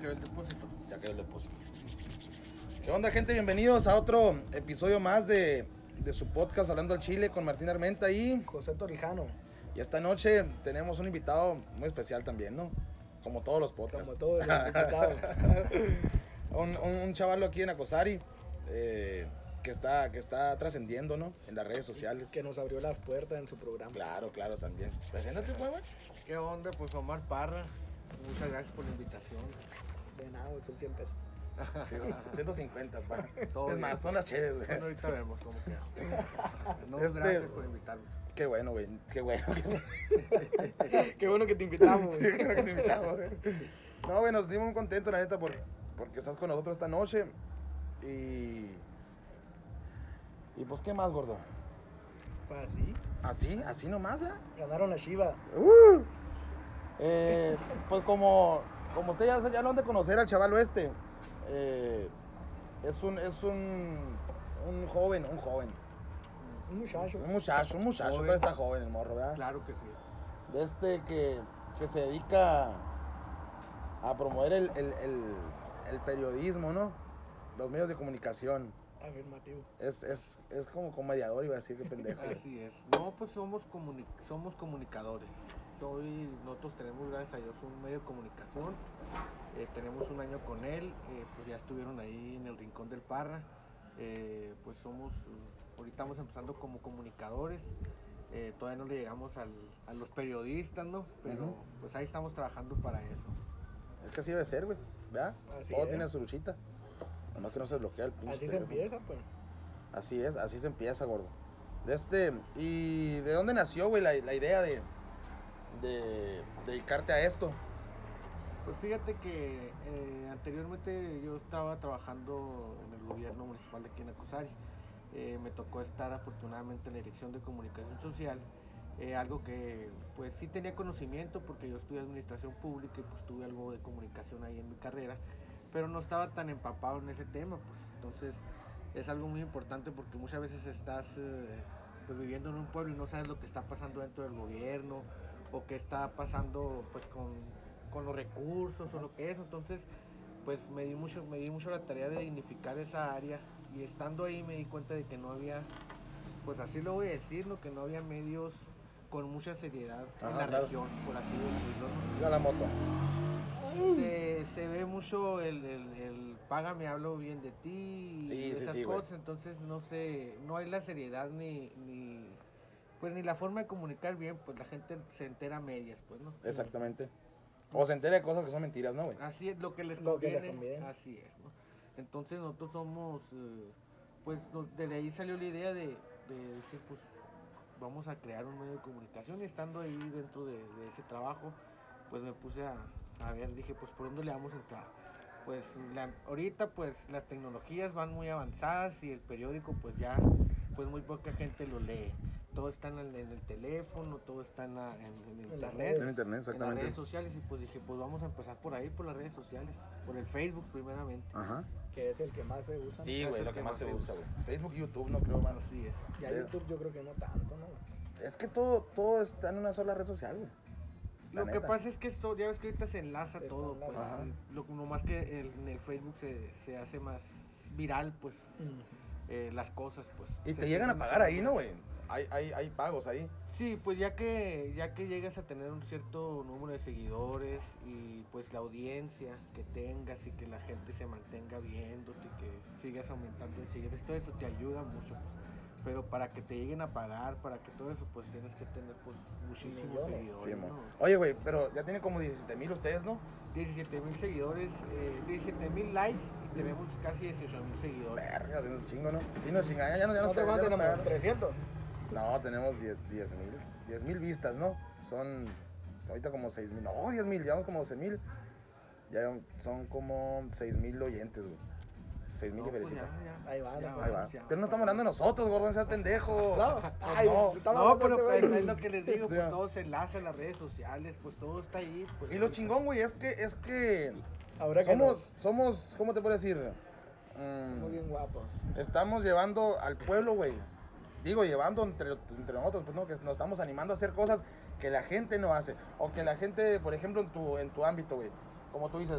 quedó el depósito. Ya quedó el depósito. ¿Qué onda, gente? Bienvenidos a otro episodio más de, de su podcast Hablando al Chile con Martín Armenta y, José Torijano, y esta noche tenemos un invitado muy especial también, ¿no? Como todos los podcasts. como todos los invitados. un, un, un chavalo aquí en Acosari eh, que está, que está trascendiendo, ¿no? En las redes sociales. que nos abrió las puertas en su programa. Claro, claro, también. Preséntate, pues, güey. ¿Qué onda? Pues Omar Parra. Muchas gracias por la invitación. De nada, son 100 pesos. Sí, 150, pa. Todo Es bien. más, son las chéves, güey. Bueno, ahorita vemos cómo queda. No, Este- gracias por invitarme. Qué bueno, güey. Qué bueno. Qué bueno. Qué bueno que te invitamos. Sí, creo que te invitamos, güey. No, güey, nos dimos muy contentos, la neta, por, porque estás con nosotros esta noche. Y. Y pues, ¿qué más, gordo? Pues así, Así, así nomás, ¿verdad? ganaron la Shiva. Eh, pues como, como usted ya, ya lo han de conocer al chaval este, eh, es un, es un, un joven, un joven. Un muchacho. Un muchacho, un muchacho, Joven. pero está joven el morro, ¿verdad? Claro que sí. De este que, que se dedica a promover el, el, el- el periodismo, ¿no? Los medios de comunicación. Afirmativo. Es, es, es como, como mediador, iba a decir, qué pendejo. Así es. No, pues somos, comuni- somos comunicadores. Soy, nosotros tenemos, gracias a Dios, un medio de comunicación. Eh, tenemos un año con él. eh, pues ya estuvieron ahí en el Rincón del Parra. Eh, pues somos, ahorita estamos empezando como comunicadores. Eh, todavía no le llegamos al- a los periodistas, ¿no? Pero pues ahí estamos trabajando para eso. Es que así debe ser, güey, ¿verdad? Así Todo es. tiene su luchita. Nomás que no se bloquea el pinche Así se empieza, pues. Así es, así se empieza, gordo. De este, ¿y de dónde nació, güey, la, la idea de, de dedicarte a esto? Pues fíjate que eh, anteriormente yo estaba trabajando en el gobierno municipal de aquí en. Eh, me tocó estar afortunadamente en la dirección de comunicación social, eh, algo que pues sí tenía conocimiento porque yo estudié administración pública y pues tuve algo de comunicación ahí en mi carrera, pero no estaba tan empapado en ese tema, pues entonces es algo muy importante porque muchas veces estás pues viviendo en un pueblo y no sabes lo que está pasando dentro del gobierno o qué está pasando pues con, con los recursos o lo que es, entonces pues me di mucho me di mucho la tarea de dignificar esa área y estando ahí me di cuenta de que no había pues así lo voy a decir, ¿no? que no había medios con mucha seriedad en Ajá, la claro. región, por así decirlo. ¿no? La moto. se, se ve mucho el, el, el págame, hablo bien de ti y Sí, esas sí, cosas, entonces no sé, no hay la seriedad ni, ni pues ni la forma de comunicar bien, pues la gente se entera a medias, pues, ¿no? Exactamente. O se entera de cosas que son mentiras, ¿no, güey? Así es lo que les Lo que conviene, les conviene. así es, ¿no? Entonces nosotros somos, eh, pues nos- desde ahí salió la idea de, de decir, pues vamos a crear un medio de comunicación y estando ahí dentro de, de ese trabajo, pues me puse a, a ver, dije, pues por dónde le vamos a entrar. Pues la- ahorita pues las tecnologías van muy avanzadas y el periódico pues ya, pues muy poca gente lo lee. Todo está en el, en el teléfono, todo está en, la- en- en las internet. En internet, en las exactamente. redes sociales y pues dije, pues vamos a empezar por ahí, por las redes sociales, por el Facebook primeramente. Ajá. Que es el que más se usa. Sí, güey, lo que que más más se usa, güey. Facebook y YouTube, no creo, más. Así es. Ya Pero- YouTube yo creo que no tanto, ¿no? Es que todo, todo está en una sola red social, güey. La Lo que pasa es que esto, ya ves que ahorita se enlaza todo, pues. Ajá. lo, no más que el- en el Facebook se, se hace más viral, pues, eh, las cosas, pues. Y te llegan a pagar ahí. ¿no, güey? Hay, hay, hay pagos ahí. Sí, pues ya que, ya que llegas a tener un cierto número de seguidores y pues la audiencia que tengas y que la gente se mantenga viéndote y que sigas aumentando en seguidores, todo eso te ayuda mucho, pues. Pero para que te lleguen a pagar, para que todo eso, pues tienes que tener pues muchísimos Millones. seguidores. Sí. Oye, güey, pero ya tiene como 17 mil ustedes, ¿no? 17 mil seguidores, eh, 17 mil likes y tenemos casi 18 mil seguidores. Verga, haciendo un chingo, ¿no? Sí, no, chinga, ya, ya no, ya no, ¿Cuánto ya más no tenemos? pegaron. 300. No, tenemos 10 mil. 10 mil vistas, ¿no? Son ahorita como 6 mil. No, 10 mil, llevamos como 12 mil. Ya son como 6 mil oyentes, güey. 6 mil No, que pues ya, ya, Ahí va, ya Ahí va. Pero no estamos hablando de nosotros, gordo, seas pendejo. No, Pues ay, no. estamos No, pero pues este güey. es lo que les digo, Sí, pues va. todo se enlaza en las redes sociales, pues todo está ahí. Pues, Y lo chingón, güey, es que, es que Ahora que somos, nos- somos, ¿cómo te puedo decir? Mm, Somos bien guapos. estamos llevando al pueblo, güey. Digo, llevando entre, entre nosotros, pues no, que nos estamos animando a hacer cosas que la gente no hace. O que la gente, por ejemplo, en tu, en tu ámbito, güey, como tú dices,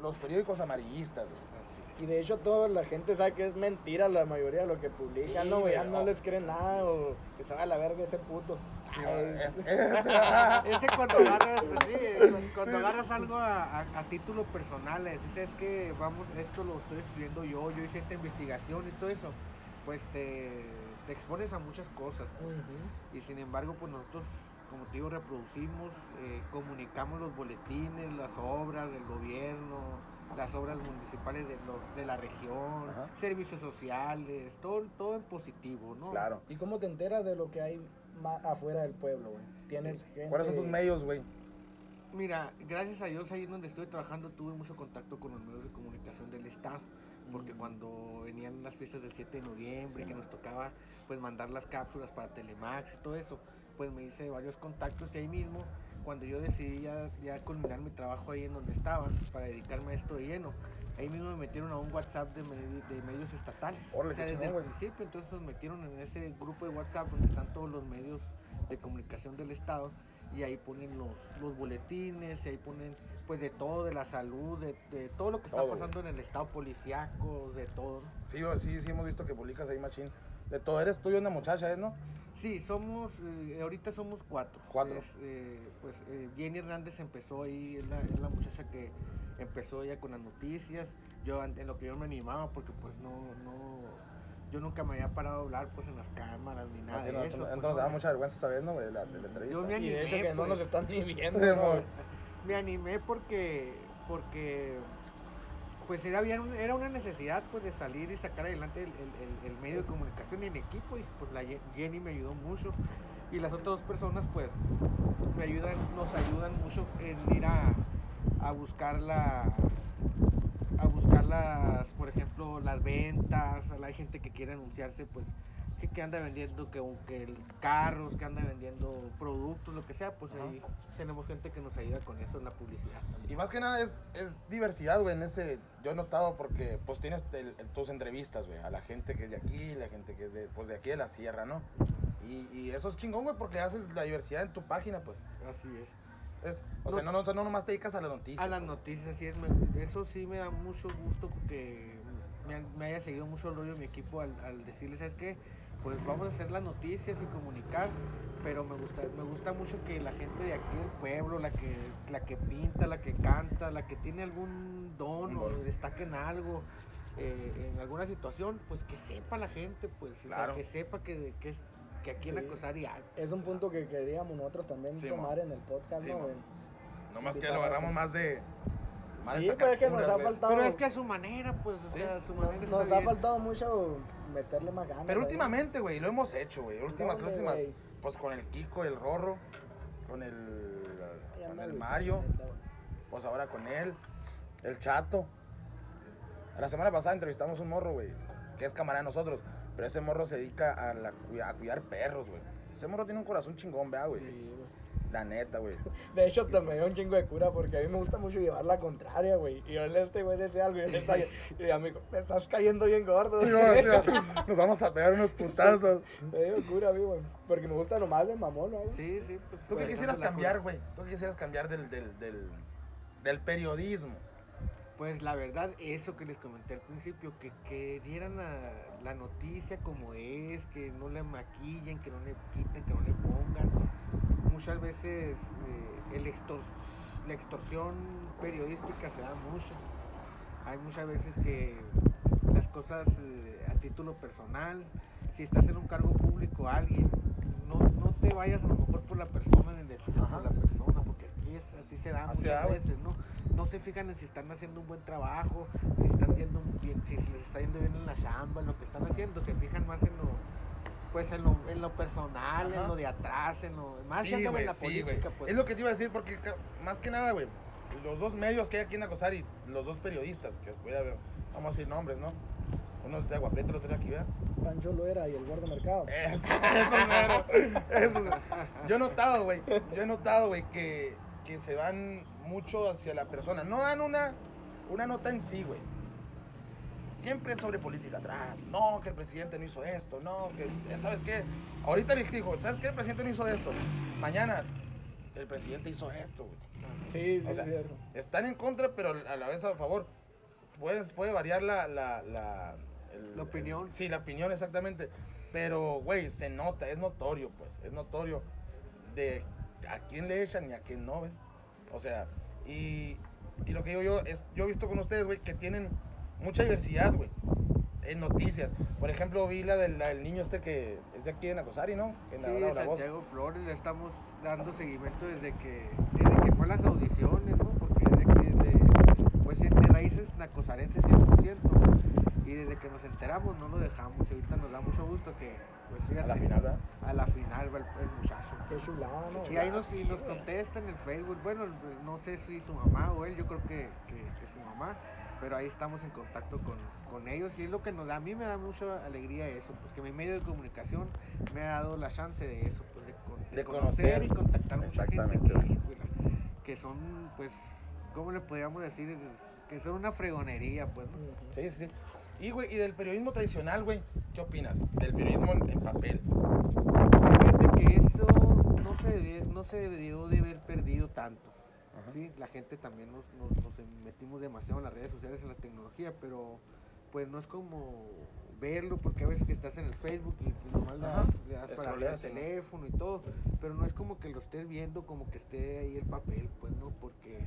los periódicos amarillistas, güey. Y de hecho toda la gente sabe que es mentira la mayoría de lo que publican, Sí, ¿no, güey? Ya no les creen nada sí, o que se va a la verga ese puto. Sí, es- es- Ese cuando agarras, sí, cu- cuando agarras algo a, a- a título personal, es, es que vamos, esto lo estoy escribiendo yo, yo hice esta investigación y todo eso, pues te, te expones a muchas cosas. pues. Y sin embargo, pues nosotros, como te digo, reproducimos, eh, comunicamos los boletines, las obras del gobierno, las obras municipales de, los- de la región, Ajá. servicios sociales, todo, todo en positivo, ¿no? Claro. ¿Y cómo te enteras de lo que hay ma- afuera del pueblo, güey? Tienes gente... ¿Cuáles son tus medios, güey? Mira, gracias a Dios ahí donde estuve trabajando tuve mucho contacto con los medios de comunicación del Estado, porque Mm. cuando venían las fiestas del 7 de noviembre, Sí, que nos tocaba pues mandar las cápsulas para Telemax y todo eso, pues me hice varios contactos y ahí mismo, cuando yo decidí ya, ya culminar mi trabajo ahí en donde estaba, para dedicarme a esto de lleno, ahí mismo me metieron a un WhatsApp de, medi- de medios estatales. Órale, o sea, desde chingón, el principio, entonces nos metieron en ese grupo de WhatsApp donde están todos los medios de comunicación del Estado y ahí ponen los, los boletines, y ahí ponen pues de todo, de la salud, de, de todo lo que está güey. pasando en el estado policiaco, de todo. ¿no? Sí, sí, sí, hemos visto que publicas ahí, machín. De todo, eres tú y una muchacha, ¿es, no? Sí, somos, eh, ahorita somos cuatro. Cuatro. Es, eh, pues eh, Jenny Hernández empezó ahí, es la, es la muchacha que empezó ya con las noticias. Yo en lo que yo me animaba porque pues no, no, yo nunca me había parado a hablar pues en las cámaras ni nada Así, de no, eso. entonces pues, da mucha vergüenza esta vez, ¿no? La, de la entrevista. Yo me Y de hecho animé, que no nos pues. están ni viendo, ¿no? me animé porque porque pues era bien era una necesidad pues de salir y sacar adelante el, el- el- el medio de comunicación y en equipo y pues la Jenny me ayudó mucho y las otras dos personas pues me ayudan nos ayudan mucho en ir a, a buscar la las por ejemplo las ventas hay gente que quiere anunciarse pues que, que anda vendiendo que, que el- carros que anda vendiendo productos lo que sea pues Ajá. ahí tenemos gente que nos ayuda con eso en la publicidad también. Y más que nada es, es diversidad, güey, en ese, yo he notado porque pues tienes el- el- tus entrevistas, güey, a la gente que es de aquí, la gente que es de, pues de aquí de la sierra, ¿no? Y, y eso es chingón, güey, porque haces la diversidad en tu página, pues. así es Es, o No- sea, no, no, no nomás te dedicas a las noticias. a las pues. noticias así es me- eso sí me da mucho gusto porque me, me haya seguido mucho el rollo de mi equipo al, al decirles sabes qué pues vamos a hacer las noticias y comunicar pero me gusta me gusta mucho que la gente de aquí del pueblo la que la que pinta la que canta la que tiene algún don o destaca en algo eh, en alguna situación pues que sepa la gente pues o sea, Claro. que sepa que, que, es- que aquí en Sí. Acosari hay Es un punto que queríamos nosotros también Sí, tomar mo. en el podcast, Sí, ¿no, güey? Nomás que lo a agarramos más de. Más de Sí, sacar pues es que nos ha faltado... pero es que a su manera pues o Sí. sea su no- manera nos está ha bien. faltado mucho meterle más ganas. Pero últimamente, güey, lo hemos hecho, güey. Últimas, ¿Dónde, últimas. güey? Pues con el Kiko, el Rorro, con el. Con el- Mario. Pues ahora con él, el Chato. La semana pasada entrevistamos un morro, güey, que es camarada de nosotros. Pero ese morro se dedica a, la, a cuidar perros, güey. Ese morro tiene un corazón chingón, vea, güey. Sí, güey. La neta, güey. De hecho, te me dio un chingo de cura porque a mí me gusta mucho llevar la contraria, güey. Y yo le este güey decía algo y yo le estaba y amigo, me estás cayendo bien gordo. Sí, o sea, Nos vamos a pegar unos putazos. Me dio cura a mí, güey. Porque me gusta nomás de mamón, ¿no? Sí, sí, pues. ¿Tú qué pues, quisieras cambiar, güey? ¿Tú qué quisieras cambiar del, del, del, del periodismo? Pues la verdad, eso que les comenté al principio, que, que dieran la, la noticia como es, que no le maquillen, que no le quiten, que no le pongan. Muchas veces eh, el la extorsión periodística se da mucho. Hay muchas veces que las cosas eh, a título personal, si estás en un cargo público a alguien, no, no te vayas a lo mejor por la persona ni de por Ajá. la persona, es, así se da Así muchas da, veces, ¿no? No se fijan en si están haciendo un buen trabajo, si están yendo bien, si les está yendo bien en la chamba, en lo que están haciendo, se fijan más en lo, pues en lo, en lo personal, Ajá. en lo de atrás, en lo más Sí, güey, en la sí, política, pues. Es lo que te iba a decir, porque más que nada, güey, los dos medios que hay aquí en Acosari, los dos periodistas, que voy a ver, vamos a decir nombres, ¿no? Uno es de Agua Prieta, el otro de aquí, ¿verdad? Pancho Loera y el gordo mercado. Eso, eso, mero. Eso. Yo he notado, güey, yo he notado, güey, que, que se van mucho hacia la persona. No dan una, una nota en sí, güey. Siempre es sobre política atrás. No, que el presidente no hizo esto. No, que, ¿sabes qué? Ahorita le dijo, ¿sabes qué? El presidente no hizo esto. Mañana el presidente hizo esto, güey. Sí, sí, O sea, es cierto. están en contra, pero a la vez a favor. Puedes, puede variar la, la, la, el- La opinión. sí, la opinión, exactamente. Pero, güey, se nota, es notorio, pues. Es notorio de a quién le echan y a quién no, ¿ves? O sea, y, y lo que digo yo es, yo he visto con ustedes, güey, que tienen mucha diversidad, güey, en noticias. Por ejemplo, vi la del, la del niño este que es de aquí en Acosari, ¿no? Que Sí, la. Santiago Flores le estamos dando seguimiento desde que desde que fue las audiciones, ¿no? Porque desde que de, pues de raíces nacosarenses 100% y desde que nos enteramos no lo dejamos y ahorita nos da mucho gusto que pues A fíjate, la final, ¿verdad? a la final va el, el muchacho. Qué chulada, ¿no? Y ahí nos, y nos contesta en el Facebook, bueno, no sé si su mamá o él, yo creo que, que, que su mamá, pero ahí estamos en contacto con, con ellos y es lo que nos da, a mí me da mucha alegría eso, pues que mi medio de comunicación me ha dado la chance de eso, pues de, con- de De conocer, conocer. y contactar mucha gente Exactamente, que, son, pues, ¿cómo le podríamos decir? Que son una fregonería, pues, ¿no? Sí, sí. Y, güey, y del periodismo tradicional, güey, ¿qué opinas? Del periodismo en, en papel. Pues fíjate que eso no se, debe- no se debió de haber perdido tanto. Ajá. Sí, la gente también nos, nos, nos metimos demasiado en las redes sociales, en la tecnología, pero pues no es como verlo, porque a veces que estás en el Facebook y pues, nomás le das, le das para ¿no? teléfono y todo, pero no es como que lo estés viendo, como que esté ahí el papel, pues no, porque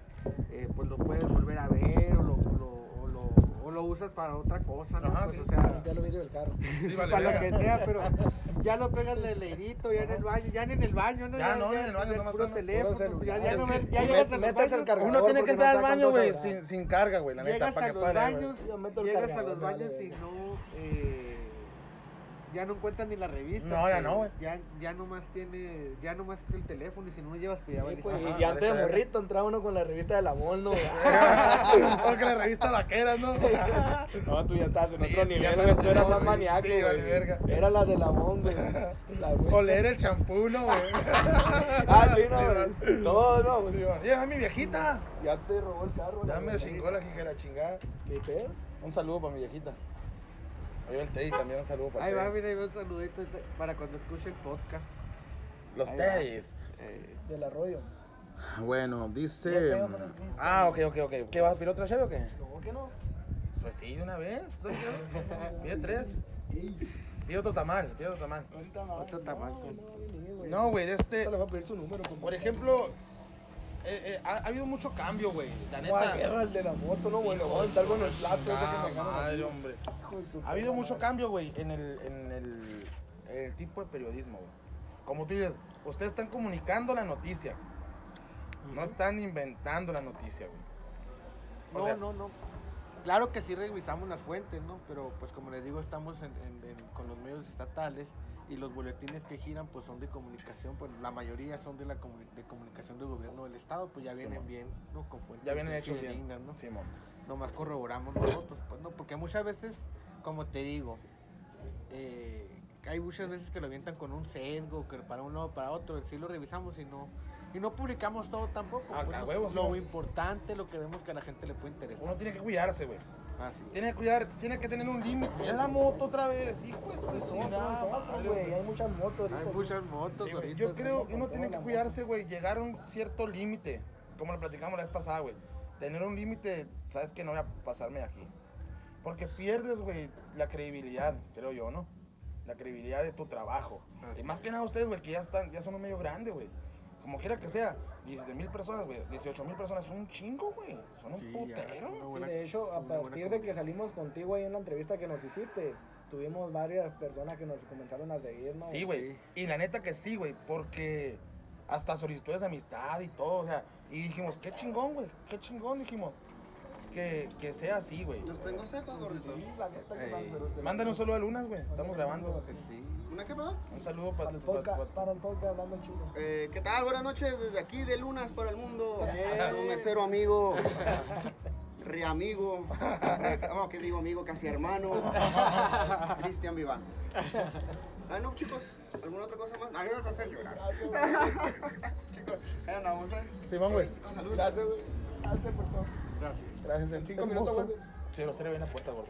eh, pues lo puedes volver a ver o lo, lo- o lo, o lo usas para otra cosa, ¿no? Ajá, Pues, sí. o sea, Limpiar los vidrios del carro. Sí, vale, para lo que sea, pero ya lo pegas de leidito, ya en el baño, ya ni en el baño, ¿no? Ya no, en el baño del nomás puro teléfono, pues, ya, ya no, me- ya llegas a los metes el baños, cargador Uno tiene que entrar no al baño, güey, sin, sin carga, güey, la neta, llegas para a que los pare, el llegas a los baños y no, eh, ya no encuentras ni la revista. No, ya no, güey. Ya, ya nomás tiene, ya nomás que el teléfono y si no lo llevas, pues ya Sí, valiste pues. Ajá, y antes de morrito entraba uno con la revista de la Mon, ¿no? Porque la revista vaquera, ¿no? No, tú ya estás en Sí, otro nivel, güey, tú eras más sí. maníaco, Sí, güey. vale, verga. Era la de la Mon, güey. La güey. Oler el champú, ¿no, güey? Ah, sí, no, güey. Todo, no, güey. Lleva mi viejita. Ya te robó el carro. Ya me güey. chingó la hija de la chingada. Ni pedo. Un saludo para mi viejita. Ahí va el Teddy también, un saludo para Ahí va, mira, ahí va un saludito para cuando escuche el podcast. Los. Teddys. Eh, Del arroyo. Bueno, dice... Ah, ok, ok, ok. ¿Qué vas a pedir otra chave o qué? No, que no. Pues sí, de una vez. Pide tres. Pide otro tamal, pide otro tamal. Otro tamal no, con- no güey. De este... Le voy a pedir su número. Por ejemplo, eh, eh, ha, ha habido mucho cambio, güey. La neta. guerra el de la moto, no, Sí, güey. Hijo voy a de estar su con el plato que me madre, hombre. Ha habido mucho cambio, güey, en el, en el, el tipo de periodismo, güey. Como tú dices, ustedes están comunicando la noticia. No están inventando la noticia, güey. O No, sea- no, no. Claro que sí revisamos las fuentes, ¿no? Pero pues como les digo, estamos en- en- en- con los medios estatales y los boletines que giran pues son de comunicación, pues la mayoría son de la comuni- de comunicación del gobierno del estado, pues ya Sí, vienen bien, ¿no? Con fuentes Ya vienen hechos bien. ¿no? Simón. Nomás corroboramos nosotros, pues no, porque muchas veces, como te digo, eh, hay muchas veces que lo avientan con un sesgo, que para un lado para otro, sí lo revisamos y no y no publicamos todo tampoco. Ah, pues, a ¿no? huevos, lo importante, lo que vemos que a la gente le puede interesar. Uno tiene que cuidarse, güey. Así es. Tiene que cuidar, tiene que tener un límite. Mira la moto otra vez, hijo de su chingada madre, güey. Hay muchas motos. Hay ahorita. muchas motos Sí, güey. ahorita. Yo creo que uno tiene que cuidarse, güey, llegar a un cierto límite, como lo platicamos la vez pasada, güey. Tener un límite, sabes que no voy a pasarme de aquí. Porque pierdes, güey, la credibilidad, creo yo, ¿no? La credibilidad de tu trabajo. Así y más que nada ustedes, güey, que ya están, ya son un medio grande, güey. Como quiera que sea, 17 mil personas, güey, 18 mil personas, son un chingo, güey. Son un Sí, putero. una Sí, buena- de hecho, a buena partir de que salimos contigo ahí en la entrevista que nos hiciste, tuvimos varias personas que nos comenzaron a seguir, ¿no? Sí, güey. Sí. Y la neta que sí, güey, porque hasta solicitudes de amistad y todo, o sea, y dijimos, qué chingón, güey, qué chingón, dijimos, que, que sea así, güey. Los tengo secos, gordito. Sí, la neta que Ey. van, pero te- Mándale un saludo a Lunas, güey, estamos grabando. Sí. ¿Una qué, perdón? Un saludo Para para el podcast, para el podcast hablando chido. Eh, ¿Qué tal? Buenas noches desde aquí de Lunas para el mundo. Eh. Su mesero amigo, reamigo, re- no, ¿qué digo amigo? Casi hermano, Cristian Viván. Ah, no, chicos, ¿alguna otra cosa más? Ay, vas a hacer llorar. chicos, ahí andamos, ¿eh? Simón, güey. Chicos, salud. Gracias, güey. Gracias por todo. Gracias. Gracias, En cinco hermoso. minutos, güey. Sí, lo cerré bien la puerta, güey.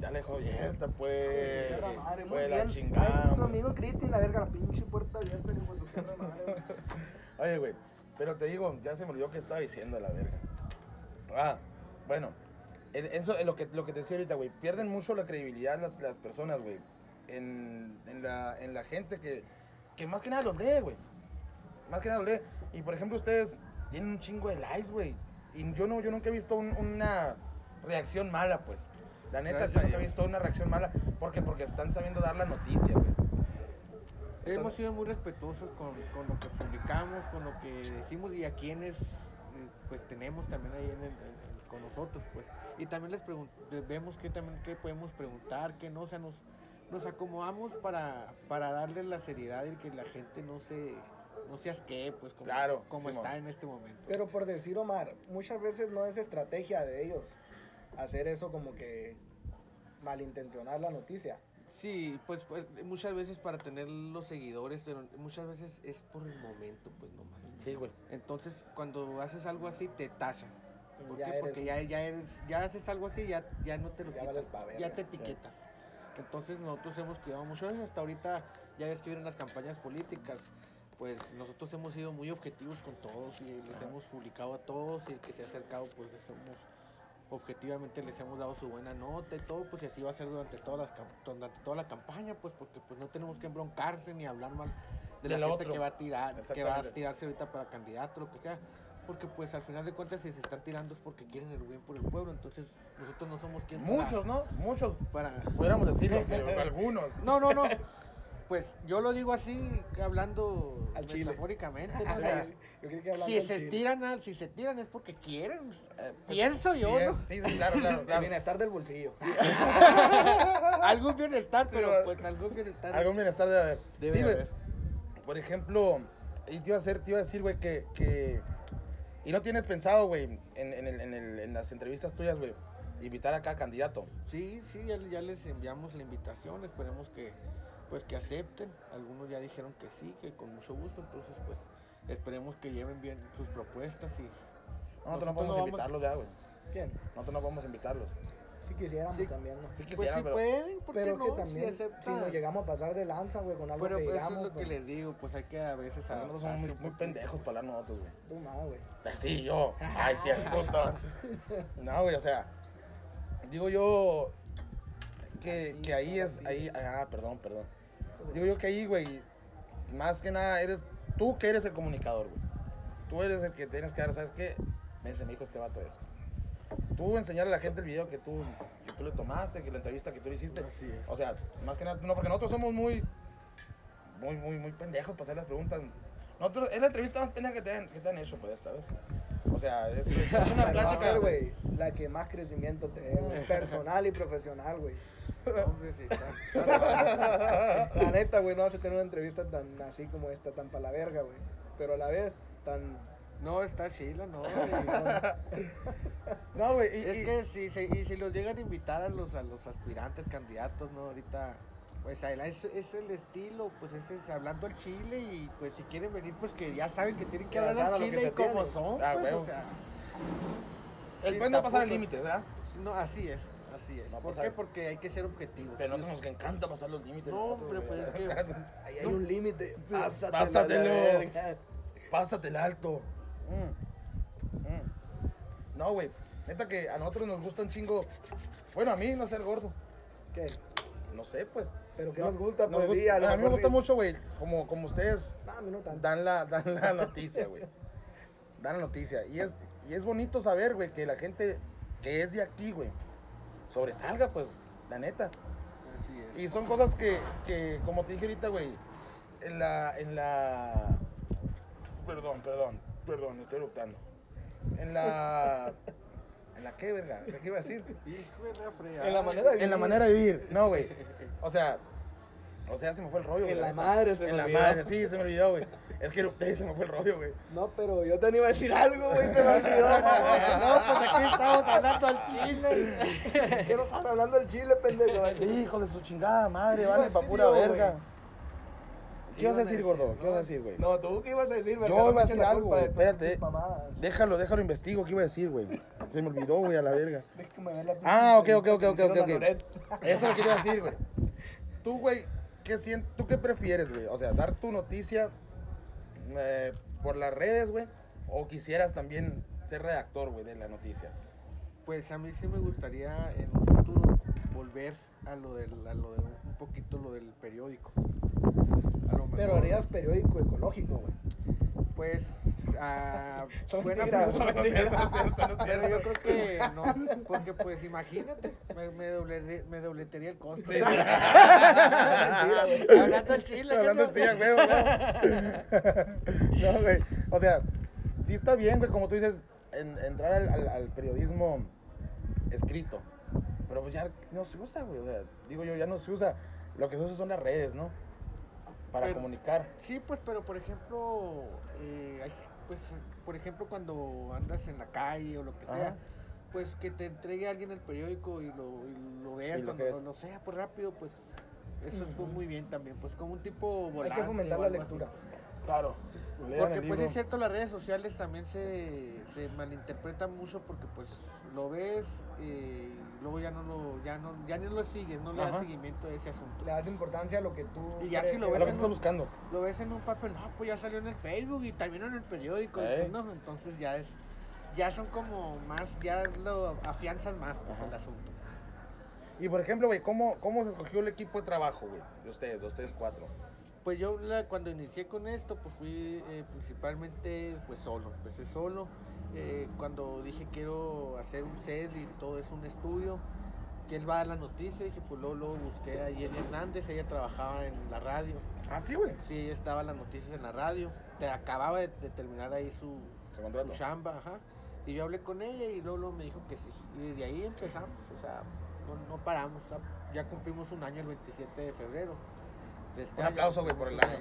Ya la dejó abierta, pues. Perra madre, muy Pues la bien. chingada. Ay, hombre. amigo Cristi, la verga, la pinche puerta abierta, su perra madre. güey. Oye, güey, pero te digo, ya se me olvidó que estaba diciendo a la verga. Ah, bueno, en- eso es lo que, lo que te decía ahorita, güey. Pierden mucho la credibilidad las, las personas, güey. En, en, la, en la gente que, que más que nada los lee, güey. Más que nada los lee. Y por ejemplo, ustedes tienen un chingo de likes, güey. Y yo, no, yo nunca he visto un- una reacción mala, pues. La neta, Gracias sí a nunca he visto una reacción mala. ¿Por qué? Porque están sabiendo dar la noticia, güey. Hemos sido muy respetuosos con, con lo que publicamos, con lo que decimos y a quienes eh, pues tenemos también ahí en el- en- en- con nosotros, pues. Y también les pregun- vemos que también qué podemos preguntar, que no, o sea, nos, nos acomodamos para, para darle la seriedad y que la gente no se, no se asquee, pues, como, Claro, como Simón. está en este momento. Pero por decir, Omar, muchas veces no es estrategia de ellos hacer eso como que malintencionar la noticia. Sí, pues, pues, muchas veces para tener los seguidores, pero muchas veces es por el momento, pues nomás. Sí, güey. Entonces, cuando haces algo así, te tachan. ¿Por Ya qué? eres- Porque ya, ya eres, ya haces algo así, ya, ya no te lo Ya verga, ya te sí. etiquetas. Entonces nosotros hemos cuidado mucho eso. Hasta ahorita, ya ves que vienen las campañas políticas, pues nosotros hemos sido muy objetivos con todos y les hemos publicado a todos y el que se ha acercado, pues les hemos, objetivamente les hemos dado su buena nota y todo, pues y así va a ser durante, todas las, durante toda la campaña, pues porque pues no tenemos que embroncarse ni hablar mal de la Del gente otro. que va a tirar, que va a tirarse ahorita para candidato, lo que sea. Porque pues al final de cuentas si se están tirando es porque quieren el bien por el pueblo, entonces nosotros no somos quien para- Muchos, ¿no? Muchos, para... pudiéramos decirlo, que algunos. No, no, no. Pues yo lo digo así, hablando Al metafóricamente, ¿no? O sea, Yo creí que hablando si se chile. tiran al- si se tiran es porque quieren. Eh, pues, Pienso yo, sí, ¿no? Sí, sí, claro, claro, El bienestar del bolsillo. algún bienestar, pero Pero- pues algún bienestar. Algún bienestar debe haber. Debe sí, güey. haber. Por ejemplo, y te iba a, hacer, te iba a decir, güey, que, que... Y no tienes pensado, güey, en, en, el- en, el- en las entrevistas tuyas, güey, invitar a cada candidato. Sí, sí, ya, ya les enviamos la invitación, esperemos que pues que acepten. Algunos ya dijeron que sí, que con mucho gusto, entonces pues esperemos que lleven bien sus propuestas y Nosotros no Nosotros podemos no vamos- invitarlos ya, güey. ¿Quién? Nosotros no podemos invitarlos. Si quisiéramos Sí. también, ¿no? Sí pues sí pero... pueden, ¿por qué Pero no? que Si también, si, nos llegamos a pasar de lanza, güey, con algo Pero que pues, eso es lo que pues, les digo, pues hay que a veces Nosotros somos muy, pendejos para hablar nosotros, güey. tú más, güey. Sí, yo. Ay, sí, es justo. No, güey, o sea, digo yo que, que ahí es, ahí, ah, perdón, perdón. Digo yo que ahí, güey, más que nada eres, tú que eres el comunicador, güey. Tú eres el que tienes que dar, ¿sabes qué? Me dice, me dijo este vato esto. Tú enseñarle a la gente el video que tú, que tú le tomaste, que la entrevista que tú le hiciste. Así es. O sea, más que nada, no, porque nosotros somos muy, muy, muy, muy pendejos para hacer las preguntas. Nosotros, es la entrevista más pendeja que te han, que te han hecho, pues, esta vez. O sea, es, es una plática, ser, güey, la que más crecimiento te personal y profesional, güey. Hombre, sí está. La neta, güey, no vas a tener una entrevista tan así como esta, tan para la verga, güey. Pero a la vez, tan... No, está chila, no. No, güey, es y- que si, se- y si los llegan a invitar a los, a los aspirantes, candidatos, ¿no? Ahorita, pues es, es el estilo, pues ese es hablando al chile y pues si quieren venir, pues que ya saben que tienen que hablar al chile se y como son, Ah, pues, o sea. el sí, pueden no pasar el límite, ¿verdad? No, así es, así es. No ¿Por pasar- qué? Porque hay que ser objetivos. Pero nosotros nos encanta pasar los límites. No, hombre, pues, es que- Ahí hay un límite. Pásatelo. pásatelo. a la verga. Pásate el alto. Mm, mm. No, güey. Neta que a nosotros nos gusta un chingo. Bueno, a mí no ser gordo. ¿Qué? No sé, pues. Pero que No, nos gusta, nos pues, gusta- sí, a mí me gusta mucho, güey. Como, como ustedes No, no dan la, dan la noticia, güey. Dan la noticia. Y es, y es bonito saber, güey, que la gente que es de aquí, güey, sobresalga, pues, la neta. Así es. Y son cosas que, que como te dije ahorita, güey, en la, en la... Perdón, perdón, perdón, estoy eructando. En la... ¿En la qué, verga? ¿Qué iba a decir? Hijo de la fregada. En la manera de En la vivir. manera de vivir, no, güey. O sea, o sea, se me fue el rollo, En güey, la neta. madre se me En la olvidó. madre, sí, se me olvidó, güey. Es que se me fue el rollo, güey. No, pero yo te iba a decir algo, güey, se me olvidó. No, pues aquí estamos hablando al chile. ¿Qué no están hablando del chile, pendejo? Sí, hijo de su chingada madre, Iba vale, a pa' pura verga. güey. ¿Qué ibas a a decir, gordo? ¿Qué ibas a decir, güey? No, tú qué ibas a decir, ¿verdad? Yo iba a decir la algo, güey, espérate. Déjalo, déjalo investigo, ¿qué iba a decir, güey? Se me olvidó, güey, a la verga. La Ah, ok, ok, ok, que ok, ok, a ok. Loret. Eso lo quería decir, güey. Tú, güey, ¿qué sien- ¿tú qué prefieres, güey? O sea, dar tu noticia eh, por las redes, güey? ¿O quisieras también ser redactor, güey, de la noticia? Pues a mí sí me gustaría en un futuro volver a lo, del, a lo de un poquito lo del periódico. A lo Pero mejor, harías periódico ecológico, güey. Pues, ah, buena pregunta. Pero yo creo que no, porque pues imagínate, me, me, doble- me dobletería el costo. Sí. Hablando al chile, Hablando ¿qué sí, no? güey, güey. No, güey. O sea, sí está bien, güey, como tú dices, en- entrar al, al- al periodismo escrito. Pero pues ya no se usa, güey. O sea, digo yo, ya no se usa. Lo que se usa son las redes, ¿no? Para Pero- comunicar. Sí, pues, pero por ejemplo, eh, hay- pues, por ejemplo, cuando andas en la calle o lo que sea, pues que te entregue alguien el periódico y lo, y lo veas Y lo cuando lo sea por rápido, pues eso fue Ujú. muy bien también, pues como un tipo Hay volante que o fomentar la así, lectura. pues. Claro. Porque pues es cierto, las redes sociales también se, se malinterpretan mucho porque pues lo ves eh, luego ya no lo, ya no, ya no lo sigues, no le das Ajá. seguimiento a ese asunto. Le das importancia a lo que tú. Y ya crees si lo ves lo que en estás buscando. Lo ves en un papel, no, pues ya salió en el Facebook y también en el periódico, Eh. ¿no? entonces ya es, ya son como más, ya lo afianzan más pues, el asunto. Y por ejemplo, güey, ¿cómo, ¿cómo se escogió el equipo de trabajo, güey? De ustedes, de ustedes cuatro. Pues yo la- cuando inicié con esto, pues fui eh, principalmente pues solo, empecé solo. Eh, cuando dije quiero hacer un set y todo es un estudio, que él va a dar la noticia, dije pues luego, luego busqué a Jenny Hernández, ella trabajaba en la radio. Ah, sí, güey. Sí, ella estaba las noticias en la radio. Te acababa de, de terminar ahí su, chamba, ajá. Y yo hablé con ella y luego, luego me dijo que sí. Y de ahí empezamos, o sea, no, no paramos. o sea, ya cumplimos un año el 27 de febrero. este Un año, aplauso, güey, por el año.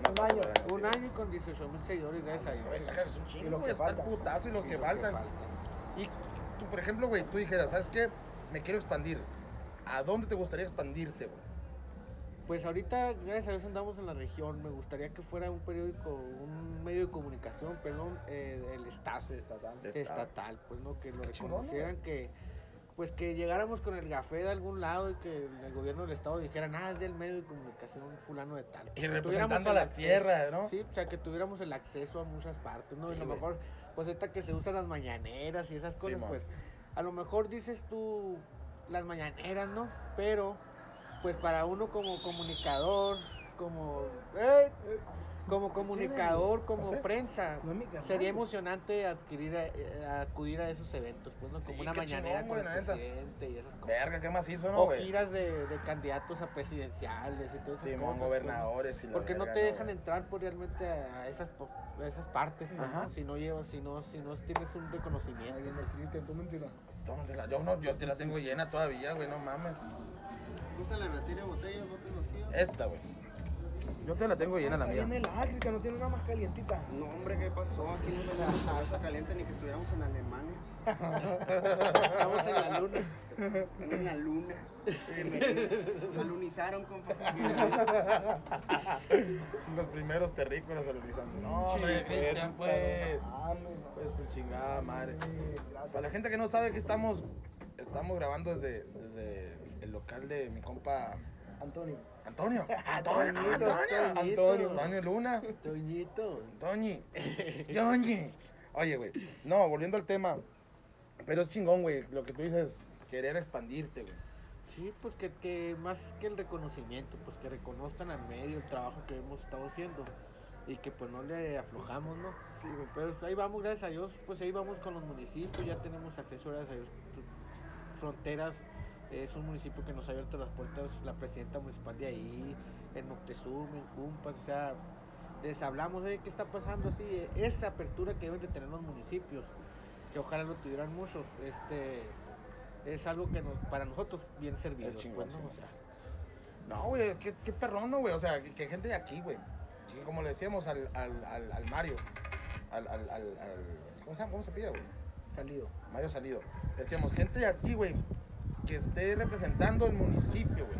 Un año. Un año y con 18 mil seguidores, gracias a Dios. Es un Y chingo, lo güey, que está el falta. putazo y los que los faltan. Y tú, por ejemplo, güey, tú dijeras, ¿sabes qué? Me quiero expandir. ¿A dónde te gustaría expandirte, güey? Pues ahorita, gracias a Dios, andamos en la región. Me gustaría que fuera un periódico, un medio de comunicación, perdón, eh, el Estado. Estatal. estatal, pues no que lo Qué chingón, ¿no, reconocieran que pues que llegáramos con el café de algún lado y que el gobierno del estado dijera nada es del medio de comunicación fulano de tal Y Que representando tuviéramos a la acceso. tierra, ¿no? sí o sea que tuviéramos el acceso a muchas partes no Sí, y a lo mejor pues ahorita que se usan las mañaneras y esas cosas pues a lo mejor dices tú las mañaneras no pero pues para uno como comunicador como ¡eh! Como comunicador como No sé. prensa No Sería güey. emocionante adquirir a- eh, acudir a esos eventos, pues, ¿no? Como Sí, una mañanera chingón, con güey, el presidente y esas cosas. Verga, ¿qué más hizo, no, o güey? giras de, de candidatos a presidenciales y todas esas Simón, cosas. pues, gobernadores y la Porque no verga, te dejan güey? entrar pues, realmente a esas, po- a esas partes, pues, Ajá. ¿no? Si no llevas, si no, si no tienes un reconocimiento. El Cristian, tú mentira. Tómensela. Yo no, yo te la tengo llena todavía, güey, no mames. ¿Gustan la retira de botellas, botes vacíos? Esta, güey. Yo te la tengo llena la mía. viene la Cristian, no tiene una más calientita. No, hombre, ¿qué pasó? Aquí no vendemos cerveza caliente ni que estuviéramos en Alemania. Estamos en la luna. En la luna. Me alunizaron, compa. Los primeros terrícolas alunizando. No, hombre, Cristian, pues. Pues su chingada madre. Para la gente que no sabe que estamos, estamos grabando desde, desde el local de mi compa Antonio. Antonio. Antonio, Antonio. Antonio. Antonio Luna. Toñito. Toñi. Toñi. Oye, güey. No, volviendo al tema. Pero es chingón, güey. Lo que tú dices, querer expandirte, güey. Sí, pues que, que más que el reconocimiento, pues que reconozcan al medio el trabajo que hemos estado haciendo y que pues no le aflojamos, ¿no? Sí, güey. Pero ahí vamos, gracias a Dios, pues ahí vamos con los municipios, ya tenemos acceso, gracias a Dios, fronteras, es un municipio que nos ha abierto las puertas, la presidenta municipal de ahí, en Moctezuma, en Cumpas, o sea, les hablamos de qué está pasando así, eh, esa apertura que deben de tener los municipios, que ojalá lo tuvieran muchos, este, es algo que nos- para nosotros bien servido, chingón, pues, ¿no? sí. O sea, No, güey, qué, qué perrón, ¿no, güey? O sea, que, que gente de aquí, güey. Como le decíamos al, al, al, al Mario, al, al, al, al- ¿cómo se llama? ¿Cómo se pide, güey? Salido. Mario Salido. Decíamos, gente de aquí, güey, que esté representando el municipio, güey.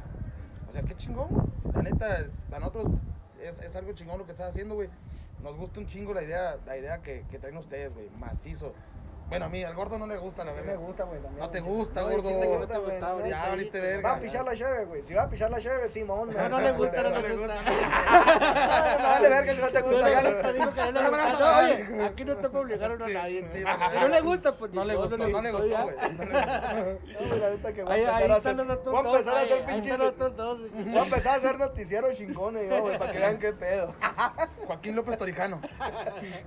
O sea, qué chingón, güey. La neta, para nosotros es, algo chingón lo que estás haciendo, güey. Nos gusta un chingo la idea, la idea que, que traen ustedes, güey. Macizo. Bueno, a mí, al gordo no le gusta la Sí me verga. gusta, güey. también, No te gusta, No, gordo. dijiste que no te güey, gustaba no. Ya ahí. verga. Va a pichar la cheve, güey. Si va a pichar la cheve, Simón. No, no le gusta, no No le le gusta. Ah, Me vale ver que no te No, gusta. no, no, no- que no le No, gusta. no, No, no, oye, aquí no te puede obligar a uno a Sí, nadie. sí, Si no le gusta, pues No le gustó, no le gustó, ya. güey. No. No, Ahí, empezar ahí a están hacer- los otros voy a dos. empezar a hacer pinches. dos. Voy a empezar a hacer noticieros chingones, yo, güey, para que vean qué pedo. Joaquín López Torijano.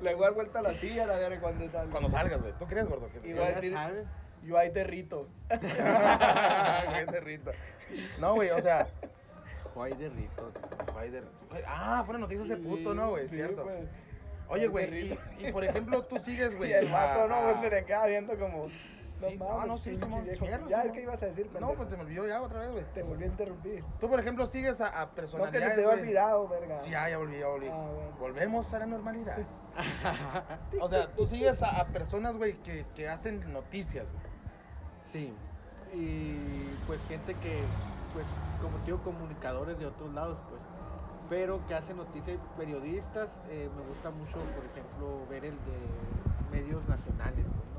Le voy a dar vuelta a la silla, la verga, cuando salga. Cuando salgas, güey. ¿Tú crees, gordo? Que a Ya decir, sabes. yo ahí te rito. Qué territo. No, güey, o sea. Juay de Rito. ay, de- Ah, fueron noticias ese puto, ¿no, güey? Sí, Cierto. güey. Oye, güey, y, y por ejemplo, tú sigues, güey. Y el vato, no, güey, a- se le queda viendo como. Sí, no, no, sí, viejo. cierto, Ya, Simón. ¿qué ibas a decir, No, pendejo? pues se me olvidó ya otra vez, güey. Te volví a interrumpir. Tú, por ejemplo, sigues a, a No, que se personalidades. te había olvidado, verga. Sí, ya, ya volví, ya volví. Ah, bueno. Volvemos a la normalidad. o sea, tú sigues a, a personas, güey, que, que hacen noticias, güey. Sí. Y pues gente que, pues, como te digo, comunicadores de otros lados, pues. Pero que hacen noticias, periodistas, eh, me gusta mucho, por ejemplo, ver el de medios nacionales, pues,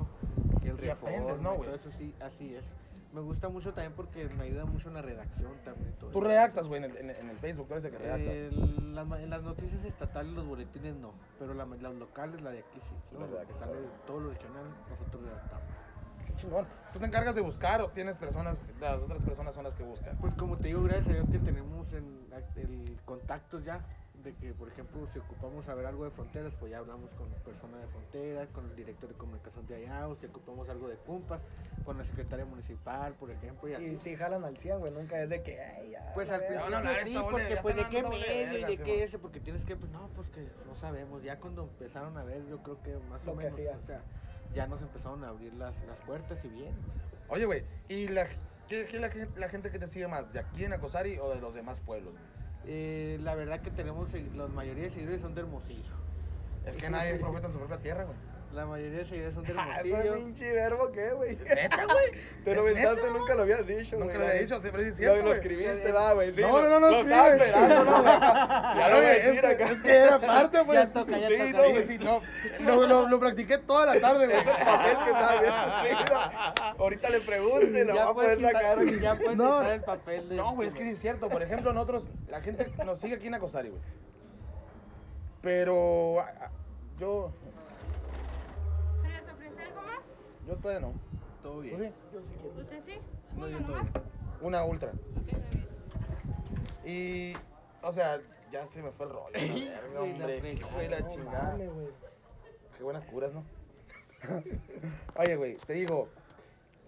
Que el Y aprendes, ¿no, güey? todo eso sí, así es. Me gusta mucho también porque me ayuda mucho en la redacción también. todo Tú eso. redactas, güey, en el, en, en el Facebook, tú eres el que redactas. Las ma- en las noticias estatales, los boletines no, pero la- las locales, la de aquí sí. Las Lo que sale, todo lo regional, nosotros redactamos. Qué chingón. Tú te encargas de buscar o tienes personas, las otras personas son las que buscan. Pues como te digo, gracias a Dios que tenemos en el contactos ya, de que por ejemplo si ocupamos saber algo de fronteras, pues ya hablamos con personas de fronteras, con el director de comunicación de allá, o si ocupamos algo de cumpas, con la secretaria municipal, por ejemplo, y así. Y sí jalan al 100, güey, nunca es de que, ay, ya. Pues la al principio sí, porque pues de qué medio y de qué ese, porque tienes que, pues no, pues que no sabemos, ya cuando empezaron a ver, yo creo que más Lo o que menos, hacía. o sea, ya nos empezaron a abrir las, las puertas y bien. o sea. Oye, güey, ¿y la, qué, qué la, gen- la gente que te sigue más? ¿De aquí en Acosari o de los demás pueblos? güey? Eh, la verdad que tenemos, segui- la mayoría de seguidores son de Hermosillo. Es que nadie profeta su propia tierra, güey. La mayoría de seguidores son de Ah, ¿Ese Hermosillo. pinche verbo qué, güey? Es neta, güey. Te lo inventaste, nunca lo habías dicho, Nunca güey. lo había dicho, siempre es cierto, Lo, lo güey. escribiste, va, güey. No, no, no, no escribes. ¿no, güey? Ya lo voy güey, es, que, que era parte, pues. Ya toca, ya Sí, toca. no, Sí, güey. sí, no. Lo, practiqué toda la tarde, güey. Papel que estaba no. Ahorita le pregunte, lo va a poder sacar. ya puedes No. quitar el papel de... No, güey, es que sí es cierto. Por ejemplo, nosotros, la gente nos sigue aquí en Acosari, güey. Pero yo, yo todavía no. Todo ¿Tú bien. sí? Yo sí quiero. ¿Usted sí? No, yo bien. Una ultra. Ok, muy bien. Y, o sea, ya se me fue el rollo. verga, hombre, hijo de la chingada. Qué buenas curas, ¿no? Oye, güey, te digo,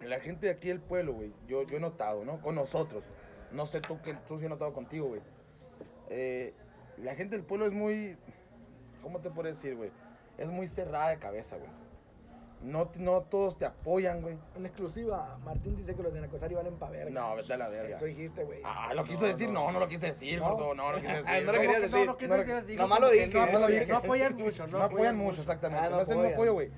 la gente de aquí del pueblo, güey, yo, yo he notado, ¿no? Con nosotros. No sé tú que tú sí has notado contigo, güey. Eh, la gente del pueblo es muy, ¿cómo te puedo decir, güey? Es muy cerrada de cabeza, güey. No, no todos te apoyan, güey. En exclusiva, Martín dice que los de Nacosari valen pa' verga. No, vete a la verga. Eso dijiste, güey. Ah, lo quiso decir, no. no, lo quise decir, ¿No? gordo, no lo quise Ah, decir. no lo ¿Cómo quería que decir. No, no, ¿qué No lo- decías? Digo nomás lo dije, No, no lo apoyan- dije. no apoyan mucho, ¿no? No apoyan mucho, exactamente. Ah, no no apoyan. apoyo, güey.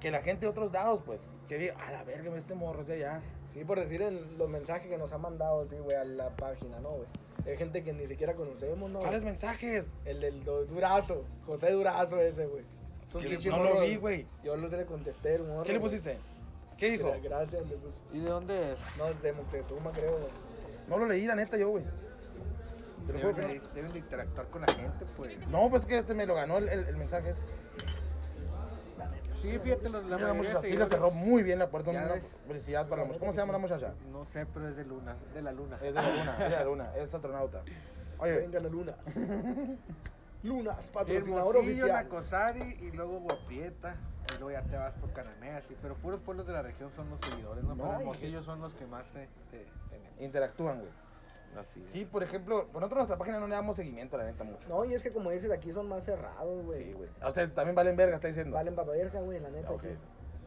Que la gente de otros lados, pues, que diga, a la verga, este morro es de allá. Sí, por decir en los mensajes que nos han mandado, sí, güey, a la página, ¿no, güey? Hay gente que ni siquiera conocemos, ¿no? ¿Cuáles mensajes? El del Durazo, José Durazo ese, güey. No lo vi, güey. Yo lo le contesté, el morro. ¿Qué le pusiste? ¿Qué dijo? Gra- Gracias, le puse. ¿Y de dónde es? No, de Moctezuma, creo. No lo leí, la neta, yo, güey. Deben de, no. deben de interactuar con la gente, pues. No, pues que este me lo ganó el, el, el mensaje. ese. Sí, fíjate, los, la la mayoría muchacha de sí seguidores- cerró muy bien la puerta. Una felicidad para la muchacha. ¿Cómo se llama la muchacha? No sé, pero es de luna, de la luna. Es de la luna, es de la luna, es astronauta. Oye, Venga la luna. Lunas, patrocinador Hermosillo, oficial. Nacosari y luego Guaprieta. Y luego ya te vas por Cananea, sí. Pero puros pueblos de la región son los seguidores, ¿no? No, Pero Hermosillo son los que más te, interactúan, güey. Así es. Sí, por ejemplo, por nosotros nuestra página no le damos seguimiento, la neta, mucho. No, y es que como dices, aquí son más cerrados, güey. Sí, güey. O sea, también valen verga, está diciendo. Valen papá verga, güey, la neta. Ok. sí.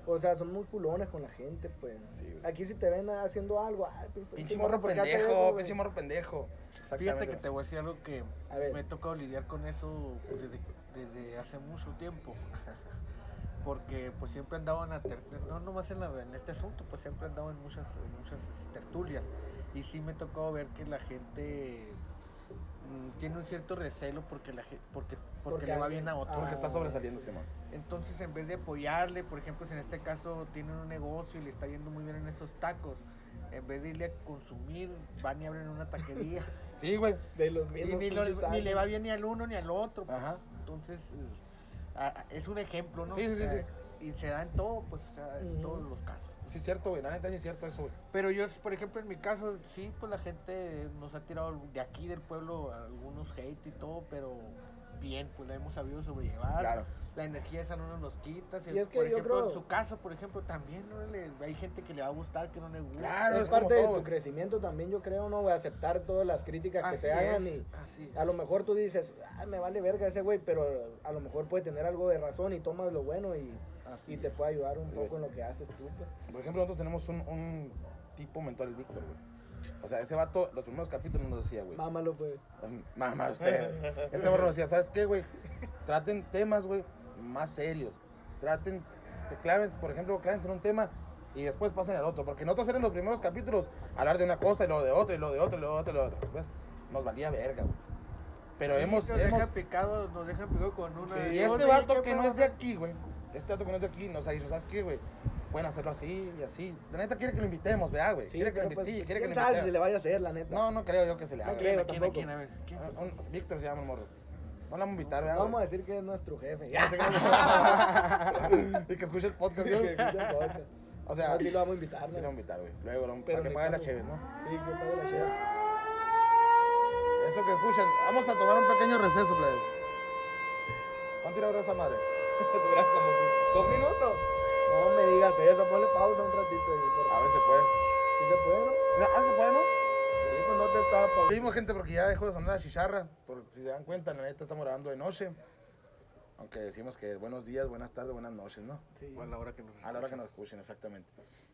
O sea, son muy culones con la gente, pues. Sí, güey. Aquí si te ven haciendo algo, ay, Pinche morro ¿por qué hace eso, pendejo, pinche morro pendejo. Fíjate que te voy a decir algo que A ver. me he tocado lidiar con eso desde, desde hace mucho tiempo. Porque pues siempre andaba en la no nomás en, la- en este asunto, pues siempre andaba en muchas, en muchas tertulias. Y sí me tocó ver que la gente tiene un cierto recelo porque, la, porque, porque, Porque le va bien a otro. Porque Ah, está ok. sobresaliendo, Simón. Entonces, en vez de apoyarle, por ejemplo, si en este caso tienen un negocio y le está yendo muy bien en esos tacos, en vez de irle a consumir, van y abren una taquería. Sí, güey. De los y mismos ni, lo- ni le va bien ni al uno ni al otro. pues. Ajá. Entonces, eh, es un ejemplo, ¿no? Sí, sí, sea, sí. Y se da en todo, pues, o sea, en todos los casos. Sí, es cierto, güey. La neta es cierto eso. Pero yo, por ejemplo, en mi caso, sí, pues la gente nos ha tirado de aquí del pueblo algunos hate y todo, pero bien, pues la hemos sabido sobrellevar. Claro. La energía esa no nos los quita. si- Y es que por yo ejemplo, creo- en su caso, por ejemplo, también ¿no? Le- hay gente que le va a gustar, que no le gusta. Claro, es es parte de tu crecimiento también, yo creo, ¿no? güey? aceptar todas las críticas que Así te hagan y así a lo mejor tú dices, ay, me vale verga ese güey, pero a lo mejor puede tener algo de razón y tomas lo bueno y, Así y te puede ayudar un poco en lo que haces tú. pues. Por ejemplo, nosotros tenemos un, un tipo mentor, el Víctor, güey. O sea, ese vato, los primeros capítulos nos decía, güey. Mámalo, pues. Mamá, usted. Ese morro nos decía, ¿sabes qué, güey? Traten temas, güey, más serios. Traten, te claves, por ejemplo, clávense en un tema y después pasen al otro. Porque nosotros eran los primeros capítulos hablar de una cosa y luego de otra, y luego de otra, y luego de otra, y luego de otra. ¿Ves? Nos valía verga, güey. Pero Sí, hemos, nos hemos- dejan picado, nos dejan picado con una. Y este vato que no es de aquí, güey. Este vato que no es de aquí nos ha dicho, ¿sabes qué, güey? Pueden hacerlo así y así. La neta quiere que lo invitemos, ¿verdad, güey? quiere que lo pues, invitemos. Sí, quiere que ¿quién lo sabe si invitemos. se le vaya a hacer, la neta? No, no creo yo que se le No haga. creo. ¿Quién, tampoco. quién, a ver? ¿Quién? Un- Víctor se llama el morro. No la vamos a invitar, No vamos a decir que es nuestro jefe. Que no- y que escuche el podcast, Que ¿sí? escuche el podcast. O sea, No, sí lo vamos a invitar. sí lo vamos a invitar, güey. Luego, lo- para que pague la. Cheves, ¿no? Sí, que pague la cheve. Eso que escuchan. Vamos a tomar un pequeño receso, plebes. ¿Cuánto irá a esa madre? Dura como si- dos minutos. No me digas eso, ponle pausa un ratito ahí. Por... A ver, se puede. ¿Sí se puede, no? Ah, se puede, ¿no? Sí, pues no te estaba pausando. Seguimos, gente, porque ya dejó de sonar la chicharra. Por si se dan cuenta, la neta estamos grabando de noche. Aunque decimos que buenos días, buenas tardes, buenas noches, ¿no? Sí. O a la hora que nos A la hora que nos escuchen, exactamente.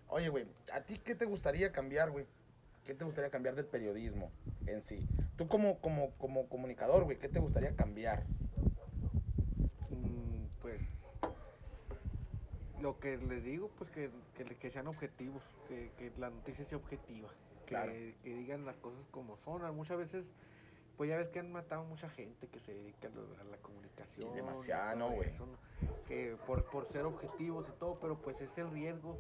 Oye, güey, ¿a ti qué te gustaría cambiar, güey? ¿Qué te gustaría cambiar del periodismo en sí? Tú como, como, como comunicador, güey, ¿qué te gustaría cambiar? Pues lo que les digo pues que, que, sean objetivos que, que la noticia sea objetiva que, Claro. que digan las cosas como son Ah, muchas veces pues ya ves que han matado mucha gente que se dedica a, la comunicación Y demasiado, todo ¿no, güey? que por, por ser objetivos y todo pero pues es el riesgo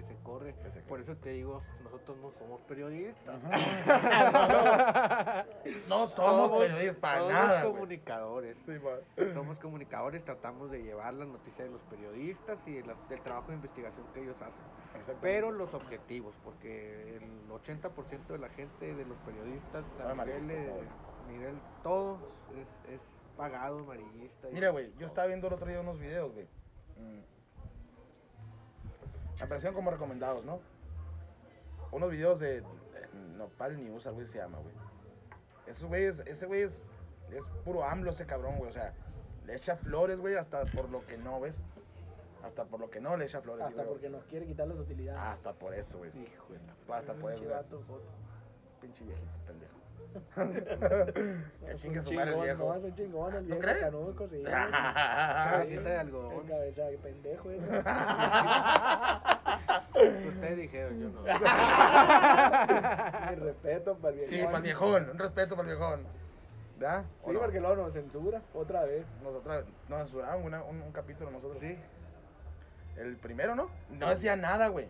que se corre Que se por eso te digo nosotros no somos periodistas No somos periodistas para somos nada. güey. comunicadores Sí, somos comunicadores, tratamos de llevar la noticia de los periodistas y de la- del trabajo de investigación que ellos hacen. Pero los objetivos, porque el 80% de la gente, de los periodistas, a nivel, ¿no? nivel todos, es, es pagado, amarillista. Mira, güey, yo estaba viendo el otro día unos videos, güey. Mm. Aparecieron como recomendados, ¿no? Unos videos de, de Nopal News, algo así se llama, güey. Esos güeyes, ese güey es, es puro AMLO ese cabrón, güey. O sea, le echa flores, güey, hasta por lo que no, ¿ves? Hasta por lo que no le echa flores, Hasta digo, porque nos quiere quitar las utilidades. Hasta por eso, güey. Hijo de la Hasta por eso, güey. Pinche viejito pendejo. Que chingue su madre el viejo. No, es un chingón el ¿Tú viejo crees? canuco, sí. Cabecita de algodón. cabeza de pendejo ese. Ustedes dijeron, yo no. Mi respeto para el viejo. Sí, para el viejón. Un respeto para el viejón. ¿Verdad? ¿O Sí, no? porque luego nos censura otra vez. Nosotros nos censuraron una- un, un capítulo nosotros. Sí. El primero, ¿no? No decía nada, güey.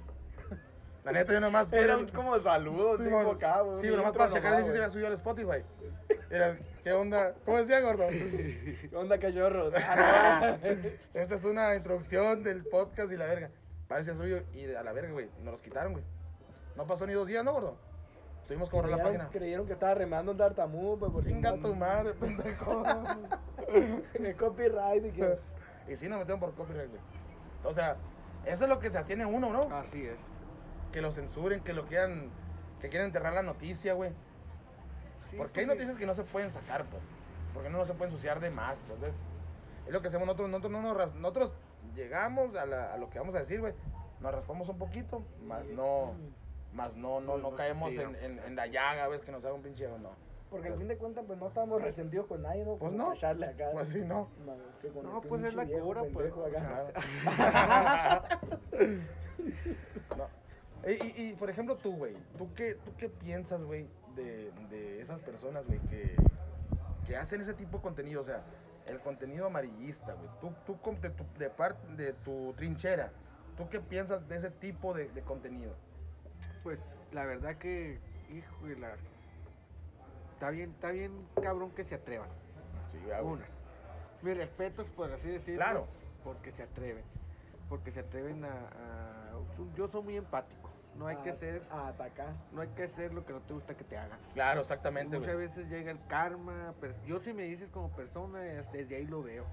La neta, yo nomás. Era un como saludo, Sí, tipo acá, güey. Sí, pero nomás para checar si se había subido al Spotify. Era, ¿qué onda? ¿Cómo decía, gordo? ¿Qué onda, cachorros? Esta es una introducción del podcast y la verga. Parece suyo y a la verga, güey. Nos los quitaron, güey. No pasó ni dos días, ¿no, gordo? Tuvimos que borrar la página. creyeron que estaba remando un tartamudo, pues Chinga tu madre, pendejo. el copyright y que y sí nos metieron por copyright, güey. O sea, eso es lo que se atiene uno, ¿no? Así es. Que lo censuren, que lo quieran, que quieren enterrar la noticia, güey. Sí, Porque hay pues sí. noticias que no se pueden sacar, pues. Porque no se puede ensuciar de más, pues, ¿ves? Es lo que hacemos nosotros. Nosotros, no nos nosotros llegamos a, la- a lo que vamos a decir, güey. Nos raspamos un poquito, más no, más no, no, Pues no no caemos se en, tira. en- en la llaga, ¿ves? Que nos haga un pinche, no. Porque al fin de cuentas, pues no esamos resentidos con nadie, ¿no? Pues no. acá. Pues sí, no. No, pues es la cura, pues, o sea, No. Y, y- y, por ejemplo, tú, güey, ¿tú qué, ¿tú qué piensas, güey, de, de esas personas, güey, que, que hacen ese tipo de contenido, o sea, el contenido amarillista, güey. Tú, tú de, tu, de tu trinchera, ¿tú qué piensas de ese tipo de, de contenido? Pues la verdad que, hijo de la... Está bien, está bien cabrón que se atrevan. Sí, güey. Una. Mis respetos, por así decirlo. Claro. Porque se atreven. Porque se atreven a, a- Yo soy muy empático. No hay que A- ser... A atacar. No hay que hacer lo que no te gusta que te hagan. Claro, exactamente, Muchas güey. veces llega el karma. pero yo si me dices como persona, es- desde ahí lo veo.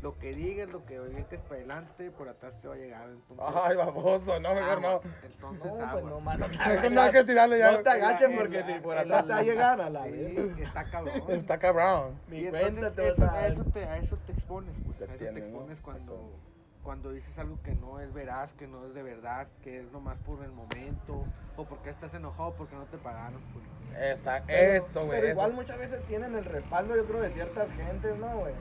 Lo que digas, lo que avientes para adelante, por atrás te va a llegar. Entonces, Ay, baboso, no, mejor no. Entonces, No, pues no, mano. te No hay que tirarle ya. No te agaches porque si por atrás te va a llegar a la Sí, está cabrón. Está cabrón. Y entonces eso, a a, eso te, a eso te expones, pues. Te a eso tienes, te ¿no? expones cuando, Exacto. Cuando dices algo que no es veraz, que no es de verdad, que es nomás por el momento, o porque estás enojado porque no te pagaron. Pues. Pero- eso, güey. Pero eso. igual muchas veces tienen el respaldo, yo creo, de ciertas gentes, ¿no, güey?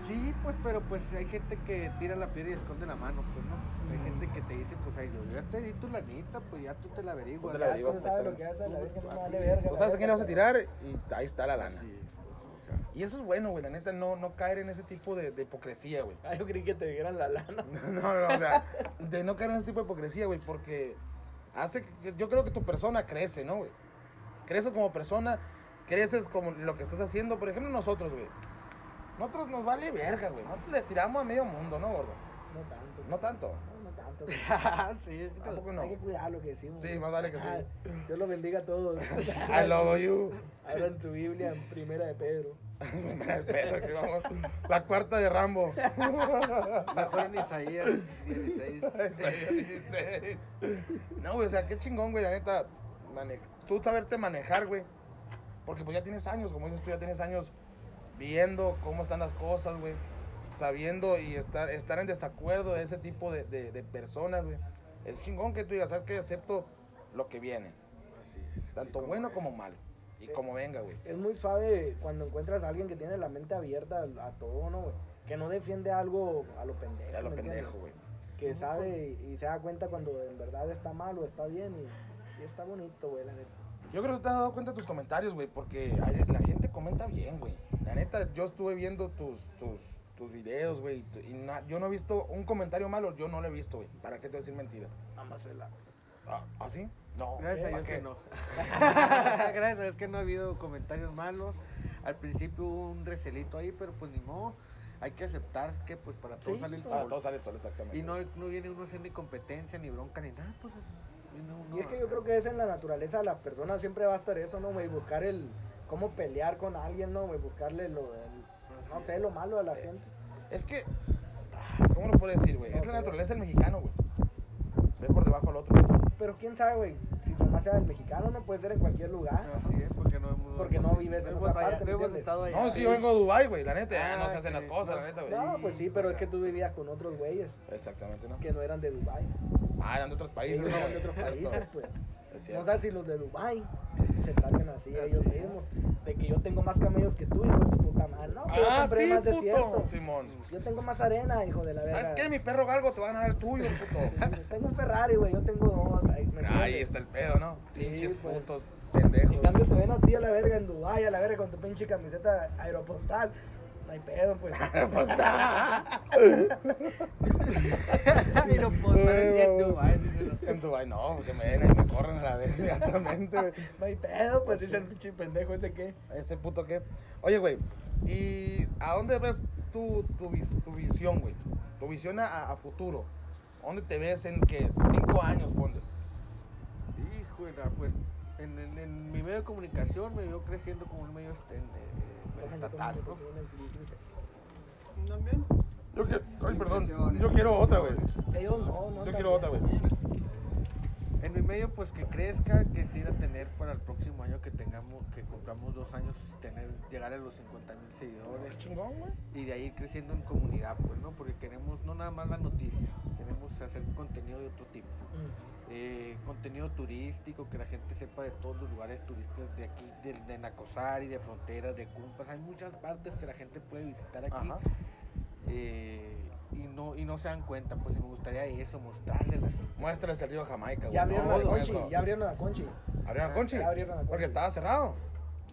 Sí, pues, pero pues hay gente que tira la piedra y esconde la mano, pues, ¿no? Hay gente que te dice, pues, ay, yo ya te di tu lanita, pues ya tú te la averiguas. Tú te la Ya averiguas, tú sabes lo que hace la Tú- verga, no me así vale es. verga. Tú la sabes a quién le vas a tirar y ahí está la lana. Así es. Y eso es bueno, güey, la neta, no, no caer en ese tipo de, de hipocresía, güey. Ah, yo creí que te dieran la lana. No, no, o sea, de no caer en ese tipo de hipocresía, güey, porque hace, yo creo que tu persona crece, ¿no, güey? Creces como persona, creces como lo que estás haciendo. Por ejemplo, nosotros, güey. Nosotros nos vale verga, güey. Nosotros le tiramos a medio mundo, ¿no, gordo? No tanto. No tanto. Tanto. sí, Tampoco no. Hay que cuidar lo que decimos. Sí, más vale que sí. Ah, Dios los bendiga a todos. I love you. Abran su Biblia en Primera de Pedro. Pero que vamos, La cuarta de Rambo. Mejor en Isaías 16. No, güey, o sea, qué chingón, güey, la neta. mane- Tú saberte manejar, güey. Porque pues ya tienes años, como dices tú, ya tienes años viendo cómo están las cosas, güey. Sabiendo y estar, estar en desacuerdo de ese tipo de, de- de personas, güey. Es chingón que tú digas, ¿sabes qué? Acepto lo que viene. Así es. Tanto bueno es. como malo. Y como venga, güey. Es muy suave cuando encuentras a alguien que tiene la mente abierta a, a todo, ¿no, güey? Que no defiende algo a lo pendejo. Ya lo pendejo, güey. Que sabe y, y se da cuenta cuando en verdad está mal o está bien y, y está bonito, güey, la neta. Yo creo que te has dado cuenta de tus comentarios, güey, porque hay- la gente comenta bien, güey. La neta, yo estuve viendo tus, tus, tus videos, güey, y tu- y na- yo no he visto un comentario malo, yo no lo he visto, güey. ¿Para qué te voy a decir mentiras? Amasela. ¿Ah, ¿ah, sí? No. Gracias a ¿para Dios que no. Gracias a Dios que no ha habido comentarios malos. Al principio hubo un recelito ahí, pero pues ni modo. Hay que aceptar que pues para todos Sí, sale el sol. todo sale sol, exactamente. Y no, no viene uno haciendo ni competencia, ni bronca, ni nada. Pues es- viene uno Y es que a- yo creo que es en la naturaleza de las personas, siempre va a estar eso, ¿no, güey? Buscar el, cómo pelear con alguien, ¿no, güey? Buscarle lo, el- no Así sé, lo malo de la gente. Es que, ah, ¿cómo lo puedo decir, güey? No es la naturaleza del mexicano, güey. Ver por debajo al otro. güey. Pero quién sabe, güey, si nomás sea el mexicano, no puede ser en cualquier lugar. Así es, porque no hemos, Porque no vives en hemos, otra allá- parte, ¿me no hemos estado allá. No, es que yo vengo de Dubai, güey, la neta. no Ah, se hacen las cosas, no. la neta, güey. No, pues sí, pero es que tú vivías con otros güeyes Exactamente, ¿no? que no eran de Dubai. Ah, eran de otros países, ¿no? eran de otros países, pues. No sabes si los de Dubai se traten así Así ellos es. mismos. De que yo tengo más camellos que tú, hijo de tu puta madre. No, pero yo Ah, compré sí, más puto. desierto. Simón. Yo tengo más arena, hijo de la verga. ¿Sabes qué? Mi perro galgo te va a ganar el tuyo, puto. Sí, tengo un Ferrari, güey. Yo tengo dos. Ahí, ¿me Ahí está el pedo, ¿no? Sí, Pinches pues. putos pendejos. En cambio, te ven a ti a la verga en Dubai, a la verga con tu pinche camiseta aeropostal. No hay pedo, pues. Pues está. y lo ponen en díselo. En Dubai no, porque me ven y me corren a la vez inmediatamente, güey. No hay pedo, pues dice el pinche pendejo ese que. Ese puto que. Oye, güey, ¿y a dónde ves tu, tu, vis- tu visión, güey? Tu visión a, a futuro. ¿Dónde te ves en que cinco años, ponle? Híjole, pues en, en- en mi medio de comunicación me veo creciendo como un medio este, eh, pues, estatal, ¿no? También. Yo quiero, ay, perdón, yo quiero otra, güey. Ellos no, no. Yo quiero otra, güey. En mi medio, pues que crezca, quisiera tener para el próximo año que tengamos, que compramos dos años, tener, llegar a los 50 mil Qué seguidores chingón, güey. y de ahí ir creciendo en comunidad, pues, ¿no? Porque queremos no nada más la noticia, queremos hacer contenido de otro tipo. Eh, contenido turístico, que la gente sepa de todos los lugares turísticos de aquí, de, de Nacosari, de Fronteras, de Cumpas. Hay muchas partes que la gente puede visitar aquí Ajá. eh, y, no, y no se dan cuenta. Pues y me gustaría eso, mostrarle a la gente. Muéstrales el río Jamaica, güey. Ya abrieron No, la con Conchi, ya abrieron la Conchi. ¿Abrieron la Conchi? Ya abrieron la Porque Conchi. estaba cerrado.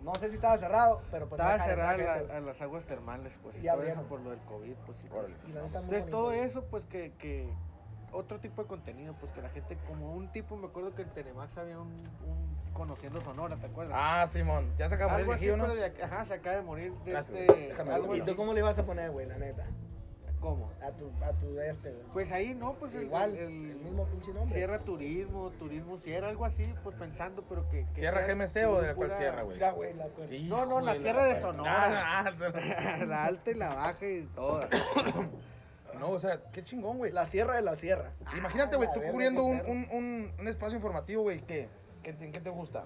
No sé si estaba cerrado, pero pues. Estaba cerrada la- a las aguas termales, pues, y Y todo abrieron. eso por lo del COVID, pues, y todo. Y la Entonces, todo eso, pues, que, que otro tipo de contenido, pues, que la gente, como un tipo, me acuerdo que en Telemax había un, un Conociendo Sonora, ¿te acuerdas? Ah, Simón. Ya se acaba de algo morir así, Gio, ¿no? pero de, ajá, se acaba de morir de Gracias, este, algo ¿Y así. tú cómo le ibas a poner, güey, la neta? ¿Cómo? A tu, a tu de este, güey. Pues ahí, no, pues, Igual, el, el, mismo pinche nombre. Sierra Turismo, Turismo Sierra, algo así, pues, pensando, pero que... que ¿Sierra sea GMC o de la cual Sierra, güey? La. No, no, la Sierra de Sonora. Ah, la alta y la baja y toda. No, o sea, qué chingón, güey. La sierra de la sierra. Imagínate, güey, Ah, tú cubriendo un, un, un, un espacio informativo, güey, ¿qué? ¿Qué, te- qué te gusta?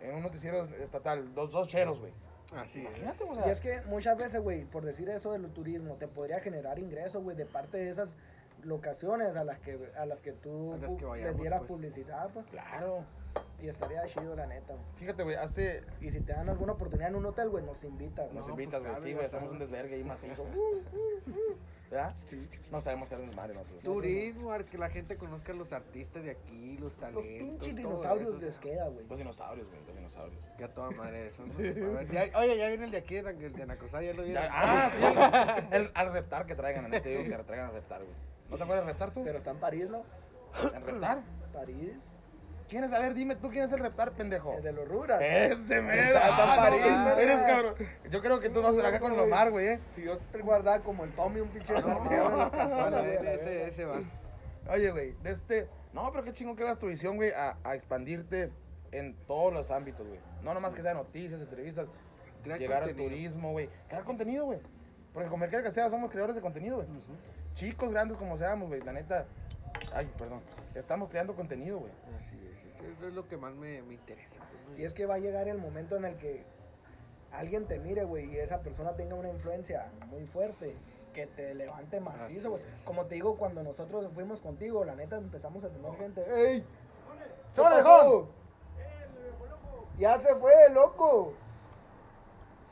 En un noticiero estatal, dos, dos cheros, güey. Así es. Imagínate, o Y es que muchas veces, güey, por decir eso del turismo, te podría generar ingresos, güey, de parte de esas locaciones a las que a las que tú las que pu- vayamos, les dieras pues. publicidad, pues. claro. Y estaría chido, la neta. Fíjate, güey, hace... Y si te dan alguna oportunidad en un hotel, güey, nos invitas. Nos No, invitas, pues, güey, sí, güey, hacemos un desvergue ahí macizo. ¿Verdad? No sabemos hacer desmadre nosotros. Turismo, que la gente conozca a los artistas de aquí, los Los talentos. pinches todo dinosaurios eso, de o sea, Esqueda, güey. Los dinosaurios, güey, los dinosaurios. Que a toda madre eso. A ver, ya- oye, ya viene el de aquí, el de Anacosá, ya lo vieron. Ya- ah, sí. El, al reptar que traigan, la neta, te digo que traigan al reptar, güey. ¿No te acuerdas del reptar tú? Pero está en París, ¿no? ¿El reptar? París. ¿Quién es? A ver, dime tú quién es el reptar, pendejo. El de los Ruras. Ese mero. Ah, París, no. Eres cabrón. Yo creo que tú vas a estar acá con Lomar, güey, eh. Si yo te guardaba como el Tommy, un pinche. sí, desgraciado en la Vale, calzona, güey, a la ese, ese va. Oye, güey, de este. No, pero qué chingón que hagas tu visión, güey, a, a expandirte en todos los ámbitos, güey. No nomás que sea noticias, entrevistas, Crear llegar contenido. al turismo, güey. Crear contenido, güey. Porque como quiera que sea, somos creadores de contenido, güey. Chicos, grandes como seamos, güey. La neta. Ay, perdón. Estamos creando contenido, güey. Así es, eso es lo que más me, me interesa. pues. Y es que va a llegar el momento en el que alguien te mire, güey, y esa persona tenga una influencia muy fuerte, que te levante macizo, güey. Como te digo, cuando nosotros fuimos contigo, la neta empezamos a tener gente. ¡Ey! ¿Qué ¡Súbale, pasó? Ya se fue, loco.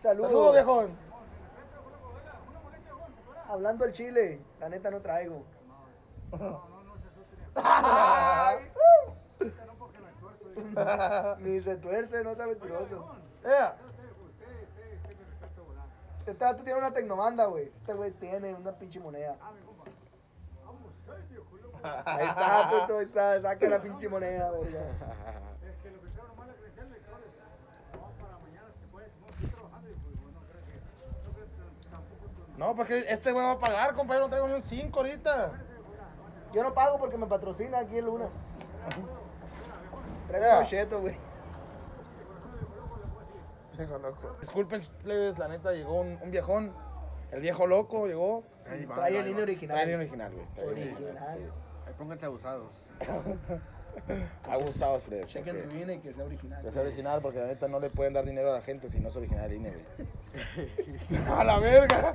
Saludos. Saludos, viejón. Hablando el chile, la neta no traigo. Ni se tuerce, no sea mentiroso. Ea. Este vato tiene una tecnomanda, güey. Este güey tiene una pinche moneda. Ahí está, puto, ahí está. Saca la pinche moneda, güey. No, porque este güey va a pagar, compañero. No traigo ni un 5 ahorita. Yo no pago porque me patrocina aquí el lunes. Traigo un cheto, güey. Viejo loco. Disculpen, plebes, la neta llegó un, un viejón. El viejo loco llegó. Ahí va, Trae ahí el va, línea. Trae el original. original, güey. Trae el original. Original. Ahí pónganse abusados. Abusados, plebes. Chequen su INE que sea original. Que sea original, porque la neta no le pueden dar dinero a la gente si no es original el INE, güey. ¡A la verga!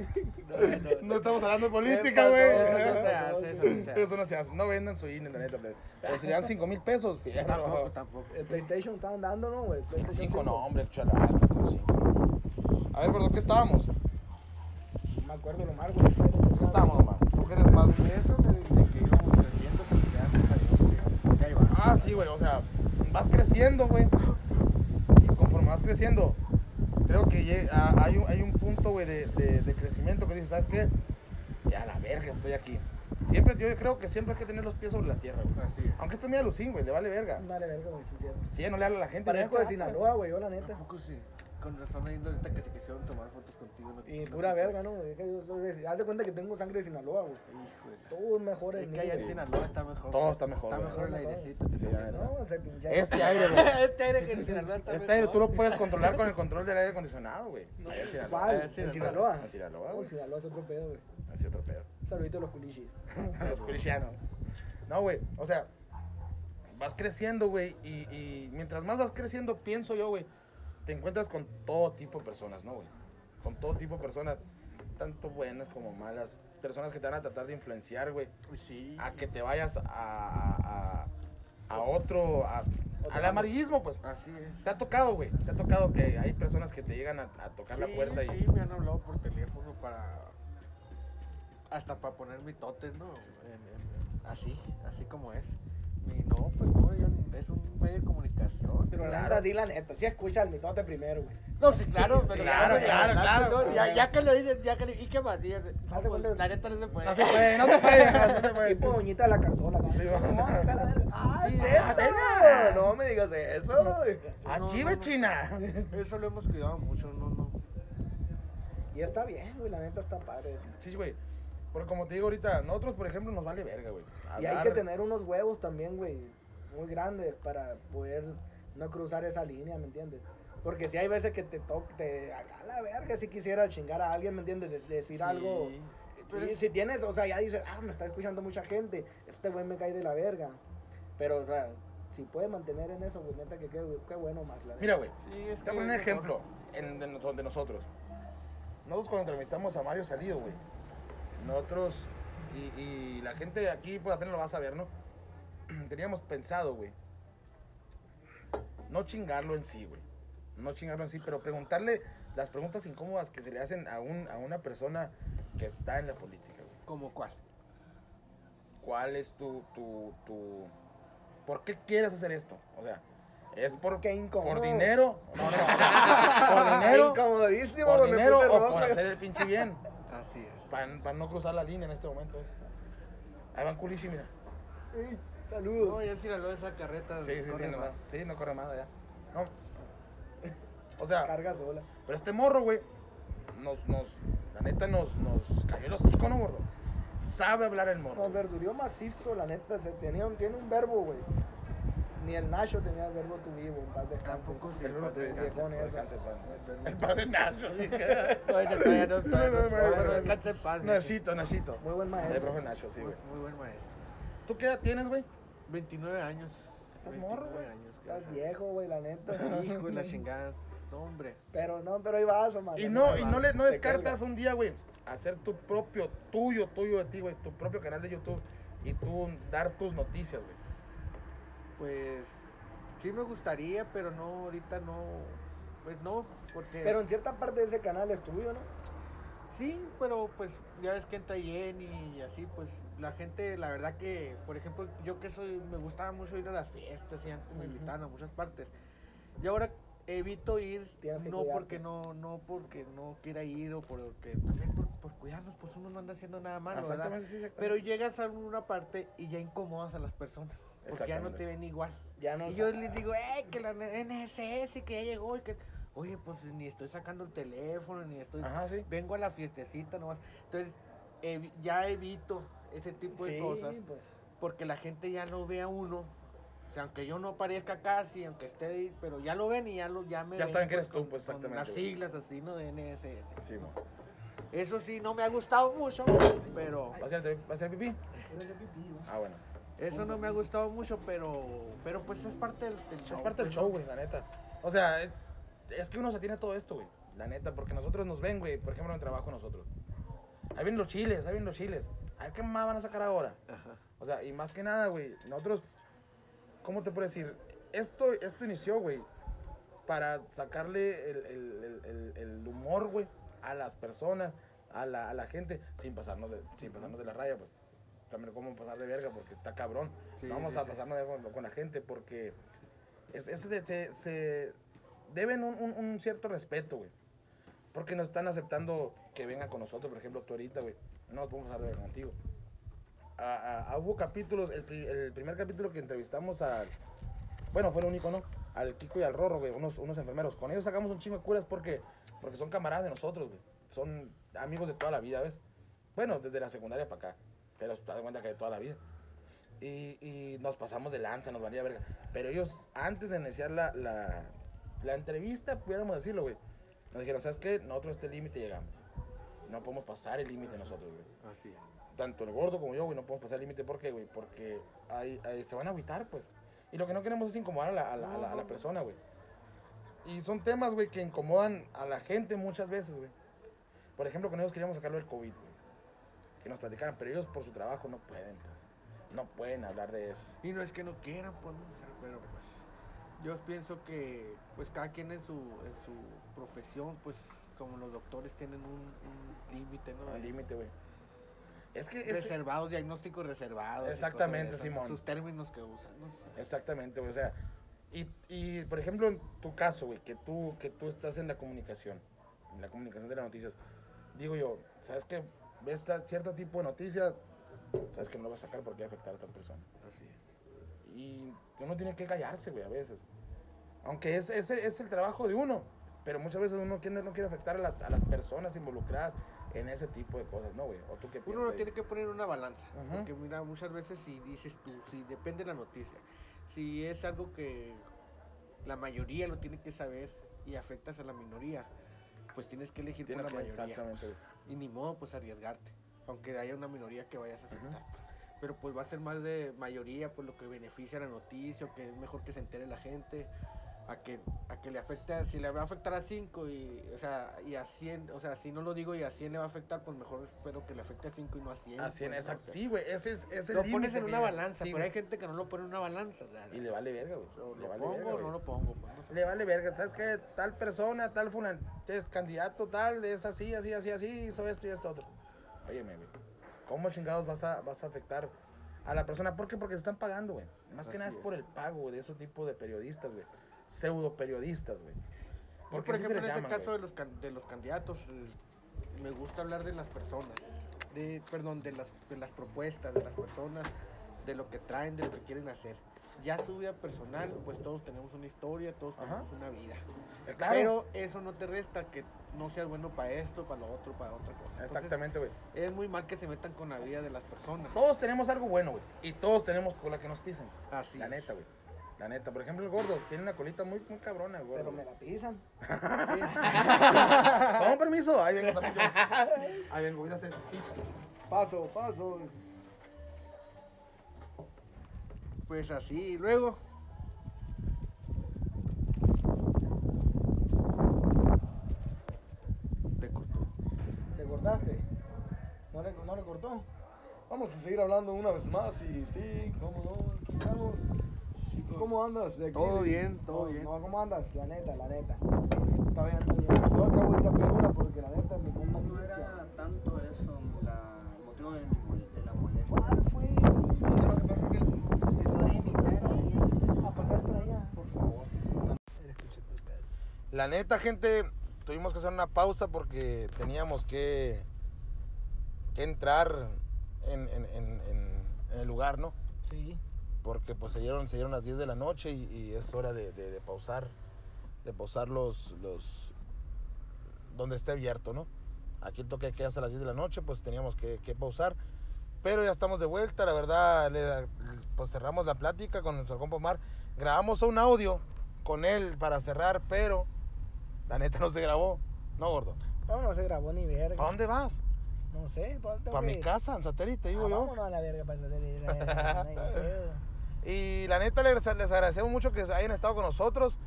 No, estamos hablando de política, ¿Qué güey. Eso no se hace, eso no se hace. Eso no se hace. No vendan su INE, la neta, plebes. Pero si le dan 5 mil pesos, fíjate. Tampoco, tampoco. El PlayStation estaban dando, ¿no, güey? PlayStation 5 no, hombre, chaval. A ver, gordo, ¿qué estábamos? No me acuerdo lo más, güey. ¿Qué estábamos, man? ¿Por qué eres más? Eso de, de que íbamos creciendo, pues gracias a Dios que, Ah, sí, güey, o sea, vas creciendo, güey. Y conforme vas creciendo, creo que hay, un, hay un punto, güey, de, de, de crecimiento que dices, ¿sabes qué? Ya la verga, estoy aquí. Siempre, yo creo que siempre hay que tener los pies sobre la tierra, güey. Así es. Aunque esté medio alucín, güey, le vale verga. Vale, verga, güey, sí es cierto. Sí, no le habla a la gente. Parezco de Sinaloa, güey, yo la neta. Tampoco sí. Con razón ahí ahorita que se quisieron tomar fotos contigo. no- Y no pura verga, ¿no? Es que yo soy de- Haz de cuenta que tengo sangre de Sinaloa, güey. Híjole. Todo es mejor Es en que allá en. Sinaloa está mejor. Todo está mejor, Está güey. mejor el mejor. airecito. que Sí, la. Este aire, güey. este aire que en Sinaloa está Este mejor. aire tú lo puedes controlar con el control del aire acondicionado, güey. Allá en Sinaloa. ¿Cuál? en ¿En Sinaloa. Sinaloa? En Sinaloa, güey. Sinaloa es otro pedo, güey. Así otro pedo. Saludito a los culichis. a los cristianos. No, güey, o sea, vas creciendo, güey, y, y mientras más vas creciendo, pienso yo, güey, te encuentras con todo tipo de personas, ¿no, güey? Con todo tipo de personas, tanto buenas como malas, personas que te van a tratar de influenciar, güey, Sí. a que te vayas a, a, a otro, a- al amarillismo, pues. Así es. Te ha tocado, güey, te ha tocado que hay personas que te llegan a, a tocar la puerta y... Sí, me han hablado por teléfono para. Hasta para poner mi tote, ¿no? En- en- así, así como es. Y no, pues no, yo es un medio de comunicación. Pero la neta, di la neta, sí escucha el mitote primero, güey. No, sí, claro, pero Claro, ya, claro, ya, claro. no, Ya, ya que lo dicen, ya que le, ¿y qué más? Y no, pues, la neta no se puede. No se puede, no se puede, no se puede. Tipo de la cartola, acá. Sí, va. ¡Ay, Sí, neta! neta. No me digas eso. Ah, No, chive no, no. china. Eso lo hemos cuidado mucho, no, no. Y está bien, güey, la neta está padre. Sí, güey. Porque como te digo ahorita, nosotros, por ejemplo, nos vale verga, güey. Y hay que tener unos huevos también, güey, muy grandes para poder no cruzar esa línea, ¿me entiendes? Porque si hay veces que te toca, te haga la verga si quisiera chingar a alguien, ¿me entiendes? De- decir Sí, algo. es- si tienes, o sea, ya dices, ah, me está escuchando mucha gente, este güey me cae de la verga. Pero, o sea, si puede mantener en eso, güey, neta, que qué, qué bueno más. La Mira, güey. Sí, es Te que voy a poner un ejemplo en, de nosotros. Nosotros cuando entrevistamos a Mario Salido, güey. Nosotros, y, y la gente de aquí, pues apenas lo vas a ver, ¿no? Teníamos pensado, güey. No chingarlo en sí, güey. No chingarlo en sí, pero preguntarle las preguntas incómodas que se le hacen a, un, a una persona que está en la política, güey. ¿Como cuál? ¿Cuál es tu, tu, tu... ¿Por qué quieres hacer esto? O sea, ¿es por, Qué incómodo. por dinero? No, no. ¿Por dinero? Incomodísimo, ¿Por dinero o por hacer el pinche bien? Así es. Para, para no cruzar la línea en este momento. es. Ahí van culichi, mira. Ey, No, Saludos. ya sí lo esa carreta. Sí, sí, sí, no, sí, no corre más allá. No. O sea, Carga sola. pero este morro, güey, nos, nos, la neta nos, nos cayó el hocico, ¿no, gordo? Sabe hablar el morro. Nos verdurió macizo, la neta. Se tenía, un- tiene un verbo, güey. Ni el Nacho tenía el verbo tu vivo, en paz descanse. Tampoco sí. El padre descanse. descanse. El padre Nacho. No, ese todavía no, todavía no, No, no, no, todavía no no, descansa en paz. Nachito, Nachito. Muy buen El maestro. profe Nacho, sí, Muy, güey. muy buen maestro. ¿Tú qué edad tienes, güey? 29 años. Estás morro, 29 güey. Estás viejo, güey, la neta. Hijo de la chingada. No, hombre. Pero no, pero ahí vas, Omar. Y no, y no, le, no descartas un día, güey, hacer tu propio, tuyo, tuyo de ti, güey, tu propio canal de YouTube y tú dar tus noticias, güey. Pues sí me gustaría, pero no, ahorita no. Pues no, porque. Pero en cierta parte de ese canal es tuyo, ¿no? Sí, pero pues ya ves que entra Jenny y así, pues la gente, la verdad que, por ejemplo, yo que soy, me gustaba mucho ir a las fiestas y antes me invitaban a muchas partes. Y ahora evito ir, no cuidarte. porque no, no porque no quiera ir o porque también por, por cuidarnos, pues uno no anda haciendo nada malo, ¿verdad? Sí. Pero llegas a una parte y ya incomodas a las personas, porque ya no te ven igual. Ya no. Y yo les digo, eh, que la NSS y que ya llegó y que... Oye, pues ni estoy sacando el teléfono, ni estoy... Ajá, sí. Vengo a la fiestecita nomás. Entonces, ya evito ese tipo de cosas pues. porque la gente ya no ve a uno. O sea, aunque yo no aparezca casi, aunque esté ahí, pero ya lo ven y ya, lo, ya me Ya ven, saben que eres con- tú, pues, con exactamente, las siglas así, ¿no? De NSS. Sí, mo. Eso sí, no me ha gustado mucho, pero... ¿Vas a hacer, vas a hacer pipí? Ah, bueno. Eso no me ha gustado mucho, pero... Pero pues es parte del, del show. Es parte del pues, show, güey, la neta. O sea, es, es que uno se tiene todo esto, güey. La neta, porque nosotros nos ven, güey, por ejemplo, en el trabajo nosotros. Ahí vienen los chiles, ahí vienen los chiles. A ver qué más van a sacar ahora. Ajá. O sea, y más que nada, güey, nosotros, ¿cómo te puedo decir? Esto, esto inició, güey, para sacarle el, el- el- humor, güey, a las personas, a la, a la gente, sin pasarnos, de, sin pasarnos de la raya, pues. También cómo pasar de verga, porque está cabrón. Sí, no vamos sí, a pasarnos de verga con, con la gente, porque es, es de- se, se deben un, un- un cierto respeto, güey. Porque nos están aceptando que vengan con nosotros, por ejemplo, tú ahorita, güey. No nos podemos pasar de verga contigo. Ah, hubo capítulos, el, pri- el primer capítulo que entrevistamos al, bueno, fue el único, ¿no? Al Kiko y al Rorro, güey, unos, unos enfermeros. Con ellos sacamos un chingo de curas porque, porque son camaradas de nosotros, güey. Son amigos de toda la vida, ¿ves? Bueno, desde la secundaria para acá, pero te das cuenta que de toda la vida. Y, y nos pasamos de lanza, nos valía verga. Pero ellos, antes de iniciar la, la, la entrevista, pudiéramos decirlo, güey, nos dijeron, ¿sabes qué? Nosotros a este límite llegamos. No podemos pasar el límite nosotros, güey Así es. Tanto el gordo como yo, güey, no podemos pasar el límite. ¿Por qué, güey? Porque ahí, ahí se van a agüitar, pues. Y lo que no queremos es incomodar a la, a la- a la- a la persona, güey. Y son temas, güey, que incomodan a la gente muchas veces, güey. Por ejemplo, con ellos queríamos sacarlo del COVID, güey. Que nos platicaran, pero ellos por su trabajo no pueden, pues. No pueden hablar de eso. Y no es que no quieran, pues, pero pues yo pienso que pues cada quien en su, en su profesión, pues como los doctores tienen un, un límite, ¿no? Al límite, güey. Es que es, Reservados, diagnósticos reservados. y Exactamente, esas, Simón. Sus términos que usan, ¿no? Exactamente, güey. O sea, y, y por ejemplo, en tu caso, güey, que tú, que tú estás en la comunicación, en la comunicación de las noticias, digo yo, ¿sabes qué? Ves cierto tipo de noticias, sabes que no lo vas a sacar porque va a afectar a otra persona. Así es. Y uno tiene que callarse, güey, a veces. Aunque es, es, es el trabajo de uno, pero muchas veces uno no quiere afectar a, la- a las personas involucradas en ese tipo de cosas, ¿no, güey? ¿O tú qué Uno ahí? tiene que poner una balanza. Porque mira, muchas veces si dices tú, si depende de la noticia, si es algo que la mayoría lo tiene que saber y afectas a la minoría, pues tienes que elegir Tienes por la que- mayoría. exactamente. Y ni modo, pues arriesgarte. Aunque haya una minoría que vayas a afectar. Pero pues va a ser más de mayoría, pues lo que beneficia a la noticia, o que es mejor que se entere la gente, a que, a que le afecte, a- si le va a afectar a 5 y, o sea, y a 100, o sea, si no lo digo y a 100 le va a afectar, pues mejor espero que le afecte a 5 y no a 100. Así en pues, ¿no? exacto. O sea, Sí, güey, ese es, es el lo pones en una balanza, Sí, pero hay gente que no lo pone en una balanza. o sea, Y le vale verga, güey. Le ¿Lo vale pongo verga, o no lo pongo? pues. Le vale verga, ¿sabes qué? Tal persona, tal fulan, es candidato, tal, es así, así, así, así, hizo esto y esto otro. Óyeme, güey. ¿Cómo chingados vas a, vas a afectar a la persona? ¿Por qué? Porque te están pagando, güey. Más que nada es es. por el pago, güey, de ese tipo de periodistas, güey. Pseudo periodistas, güey. Porque por ejemplo, en este llama, caso güey. de los, can- de los candidatos, eh, me gusta hablar de las personas, de, perdón, de las, de las propuestas, de las personas, de lo que traen, de lo que quieren hacer. Ya su vida personal, pues todos tenemos una historia, todos Ajá. tenemos una vida. Eh, Claro, Pero eso no te resta que no seas bueno para esto, para lo otro, para otra cosa. Entonces, exactamente, güey. es muy mal que se metan con la vida de las personas. Todos tenemos algo bueno, güey. Y todos tenemos cola que nos pisen. Así la es. neta, güey. La neta. Por ejemplo, el gordo tiene una colita muy, muy cabrona, el gordo. Pero me la pisan. Con permiso. Ahí vengo también yo. Ahí vengo, voy a hacer hits. Paso, paso. Pues así, luego. Le cortó. ¿Le cortaste? ¿No le, no le cortó? Vamos a seguir hablando una vez más y sí, cómo no, aquí estamos. ¿Cómo andas? de aquí? Todo bien, todo bien. No, ¿cómo andas? La neta, la neta. Está bien, está bien. Yo acabo de ir a Piedra porque la neta mi compa No era tanto eso la, el motivo de, la molestia. ¿Cuál fue? Es que lo que pasa es que el- me podría invitar A pasar por allá. por favor, si tu pedo. La neta, gente, tuvimos que hacer una pausa porque teníamos que, que entrar en, en- en- en- en el lugar, ¿no? Sí. Porque pues se dieron, se dieron las 10 de la noche y, y es hora de, de- de pausar, de pausar los, los, donde esté abierto, ¿no? Aquí el toque queda hasta las 10 de la noche, pues teníamos que, que pausar. Pero ya estamos de vuelta, la verdad, le- pues cerramos la plática con nuestro compa Omar. Grabamos un audio con él para cerrar, pero la neta no se grabó. No, gordo. No, no se grabó ni verga. ¿Para dónde vas? No sé, ¿para dónde Para mi casa, en satélite, digo Ah, yo. Vámonos a la verga para salir. la verga, no hay pedo. Y la neta les, les agradecemos mucho que hayan estado con nosotros.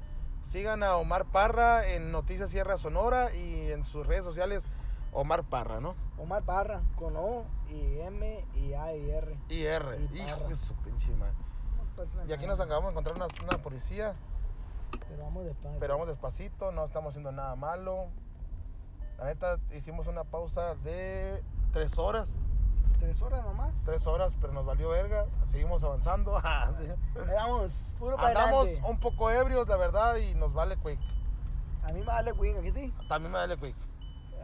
Sigan a Omar Parra en Noticias Sierra Sonora y en sus redes sociales Omar Parra, ¿no? Omar Parra, con O y M y A y R. Y R. Y Hijo de su pinche madre. No Y aquí nos acabamos de encontrar una, una policía, Pero vamos despacio. pero vamos despacito, no estamos haciendo nada malo. La neta hicimos una pausa de tres horas, ¿Tres horas nomás? tres horas, pero nos valió verga. Seguimos avanzando. Vamos, puro para Andamos adelante. un poco ebrios, la verdad, y nos vale quick. A mí me vale Queen, ¿aquí ti? También me vale quick.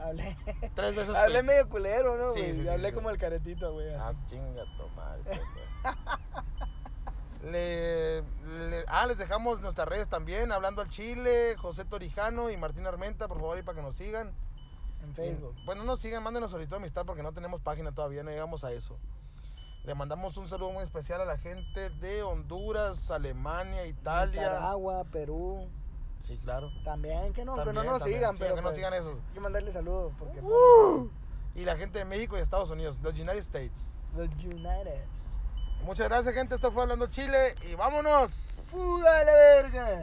Hablé, Tres veces hablé quick. medio culero, ¿no, Sí, güey? sí, sí, hablé sí. como el caretito, güey. Ah, chinga tu madre. Le, le- ah, les dejamos nuestras redes también, hablando al Chile, José Torijano y Martín Armenta, por favor, y para que nos sigan. En Facebook. Bueno, no nos sigan, mándenos solicitud de amistad porque no tenemos página todavía, no llegamos a eso. Le mandamos un saludo muy especial a la gente de Honduras, Alemania, Italia. Nicaragua, Perú. Sí, claro. También, que no, que no nos también. sigan, Sí, pero que nos pues, sigan esos. hay que mandarle saludos porque Y la gente de México y Estados Unidos, los United States. los United. Muchas gracias, gente. Esto fue Hablando Chile y vámonos. ¡Fuga la verga!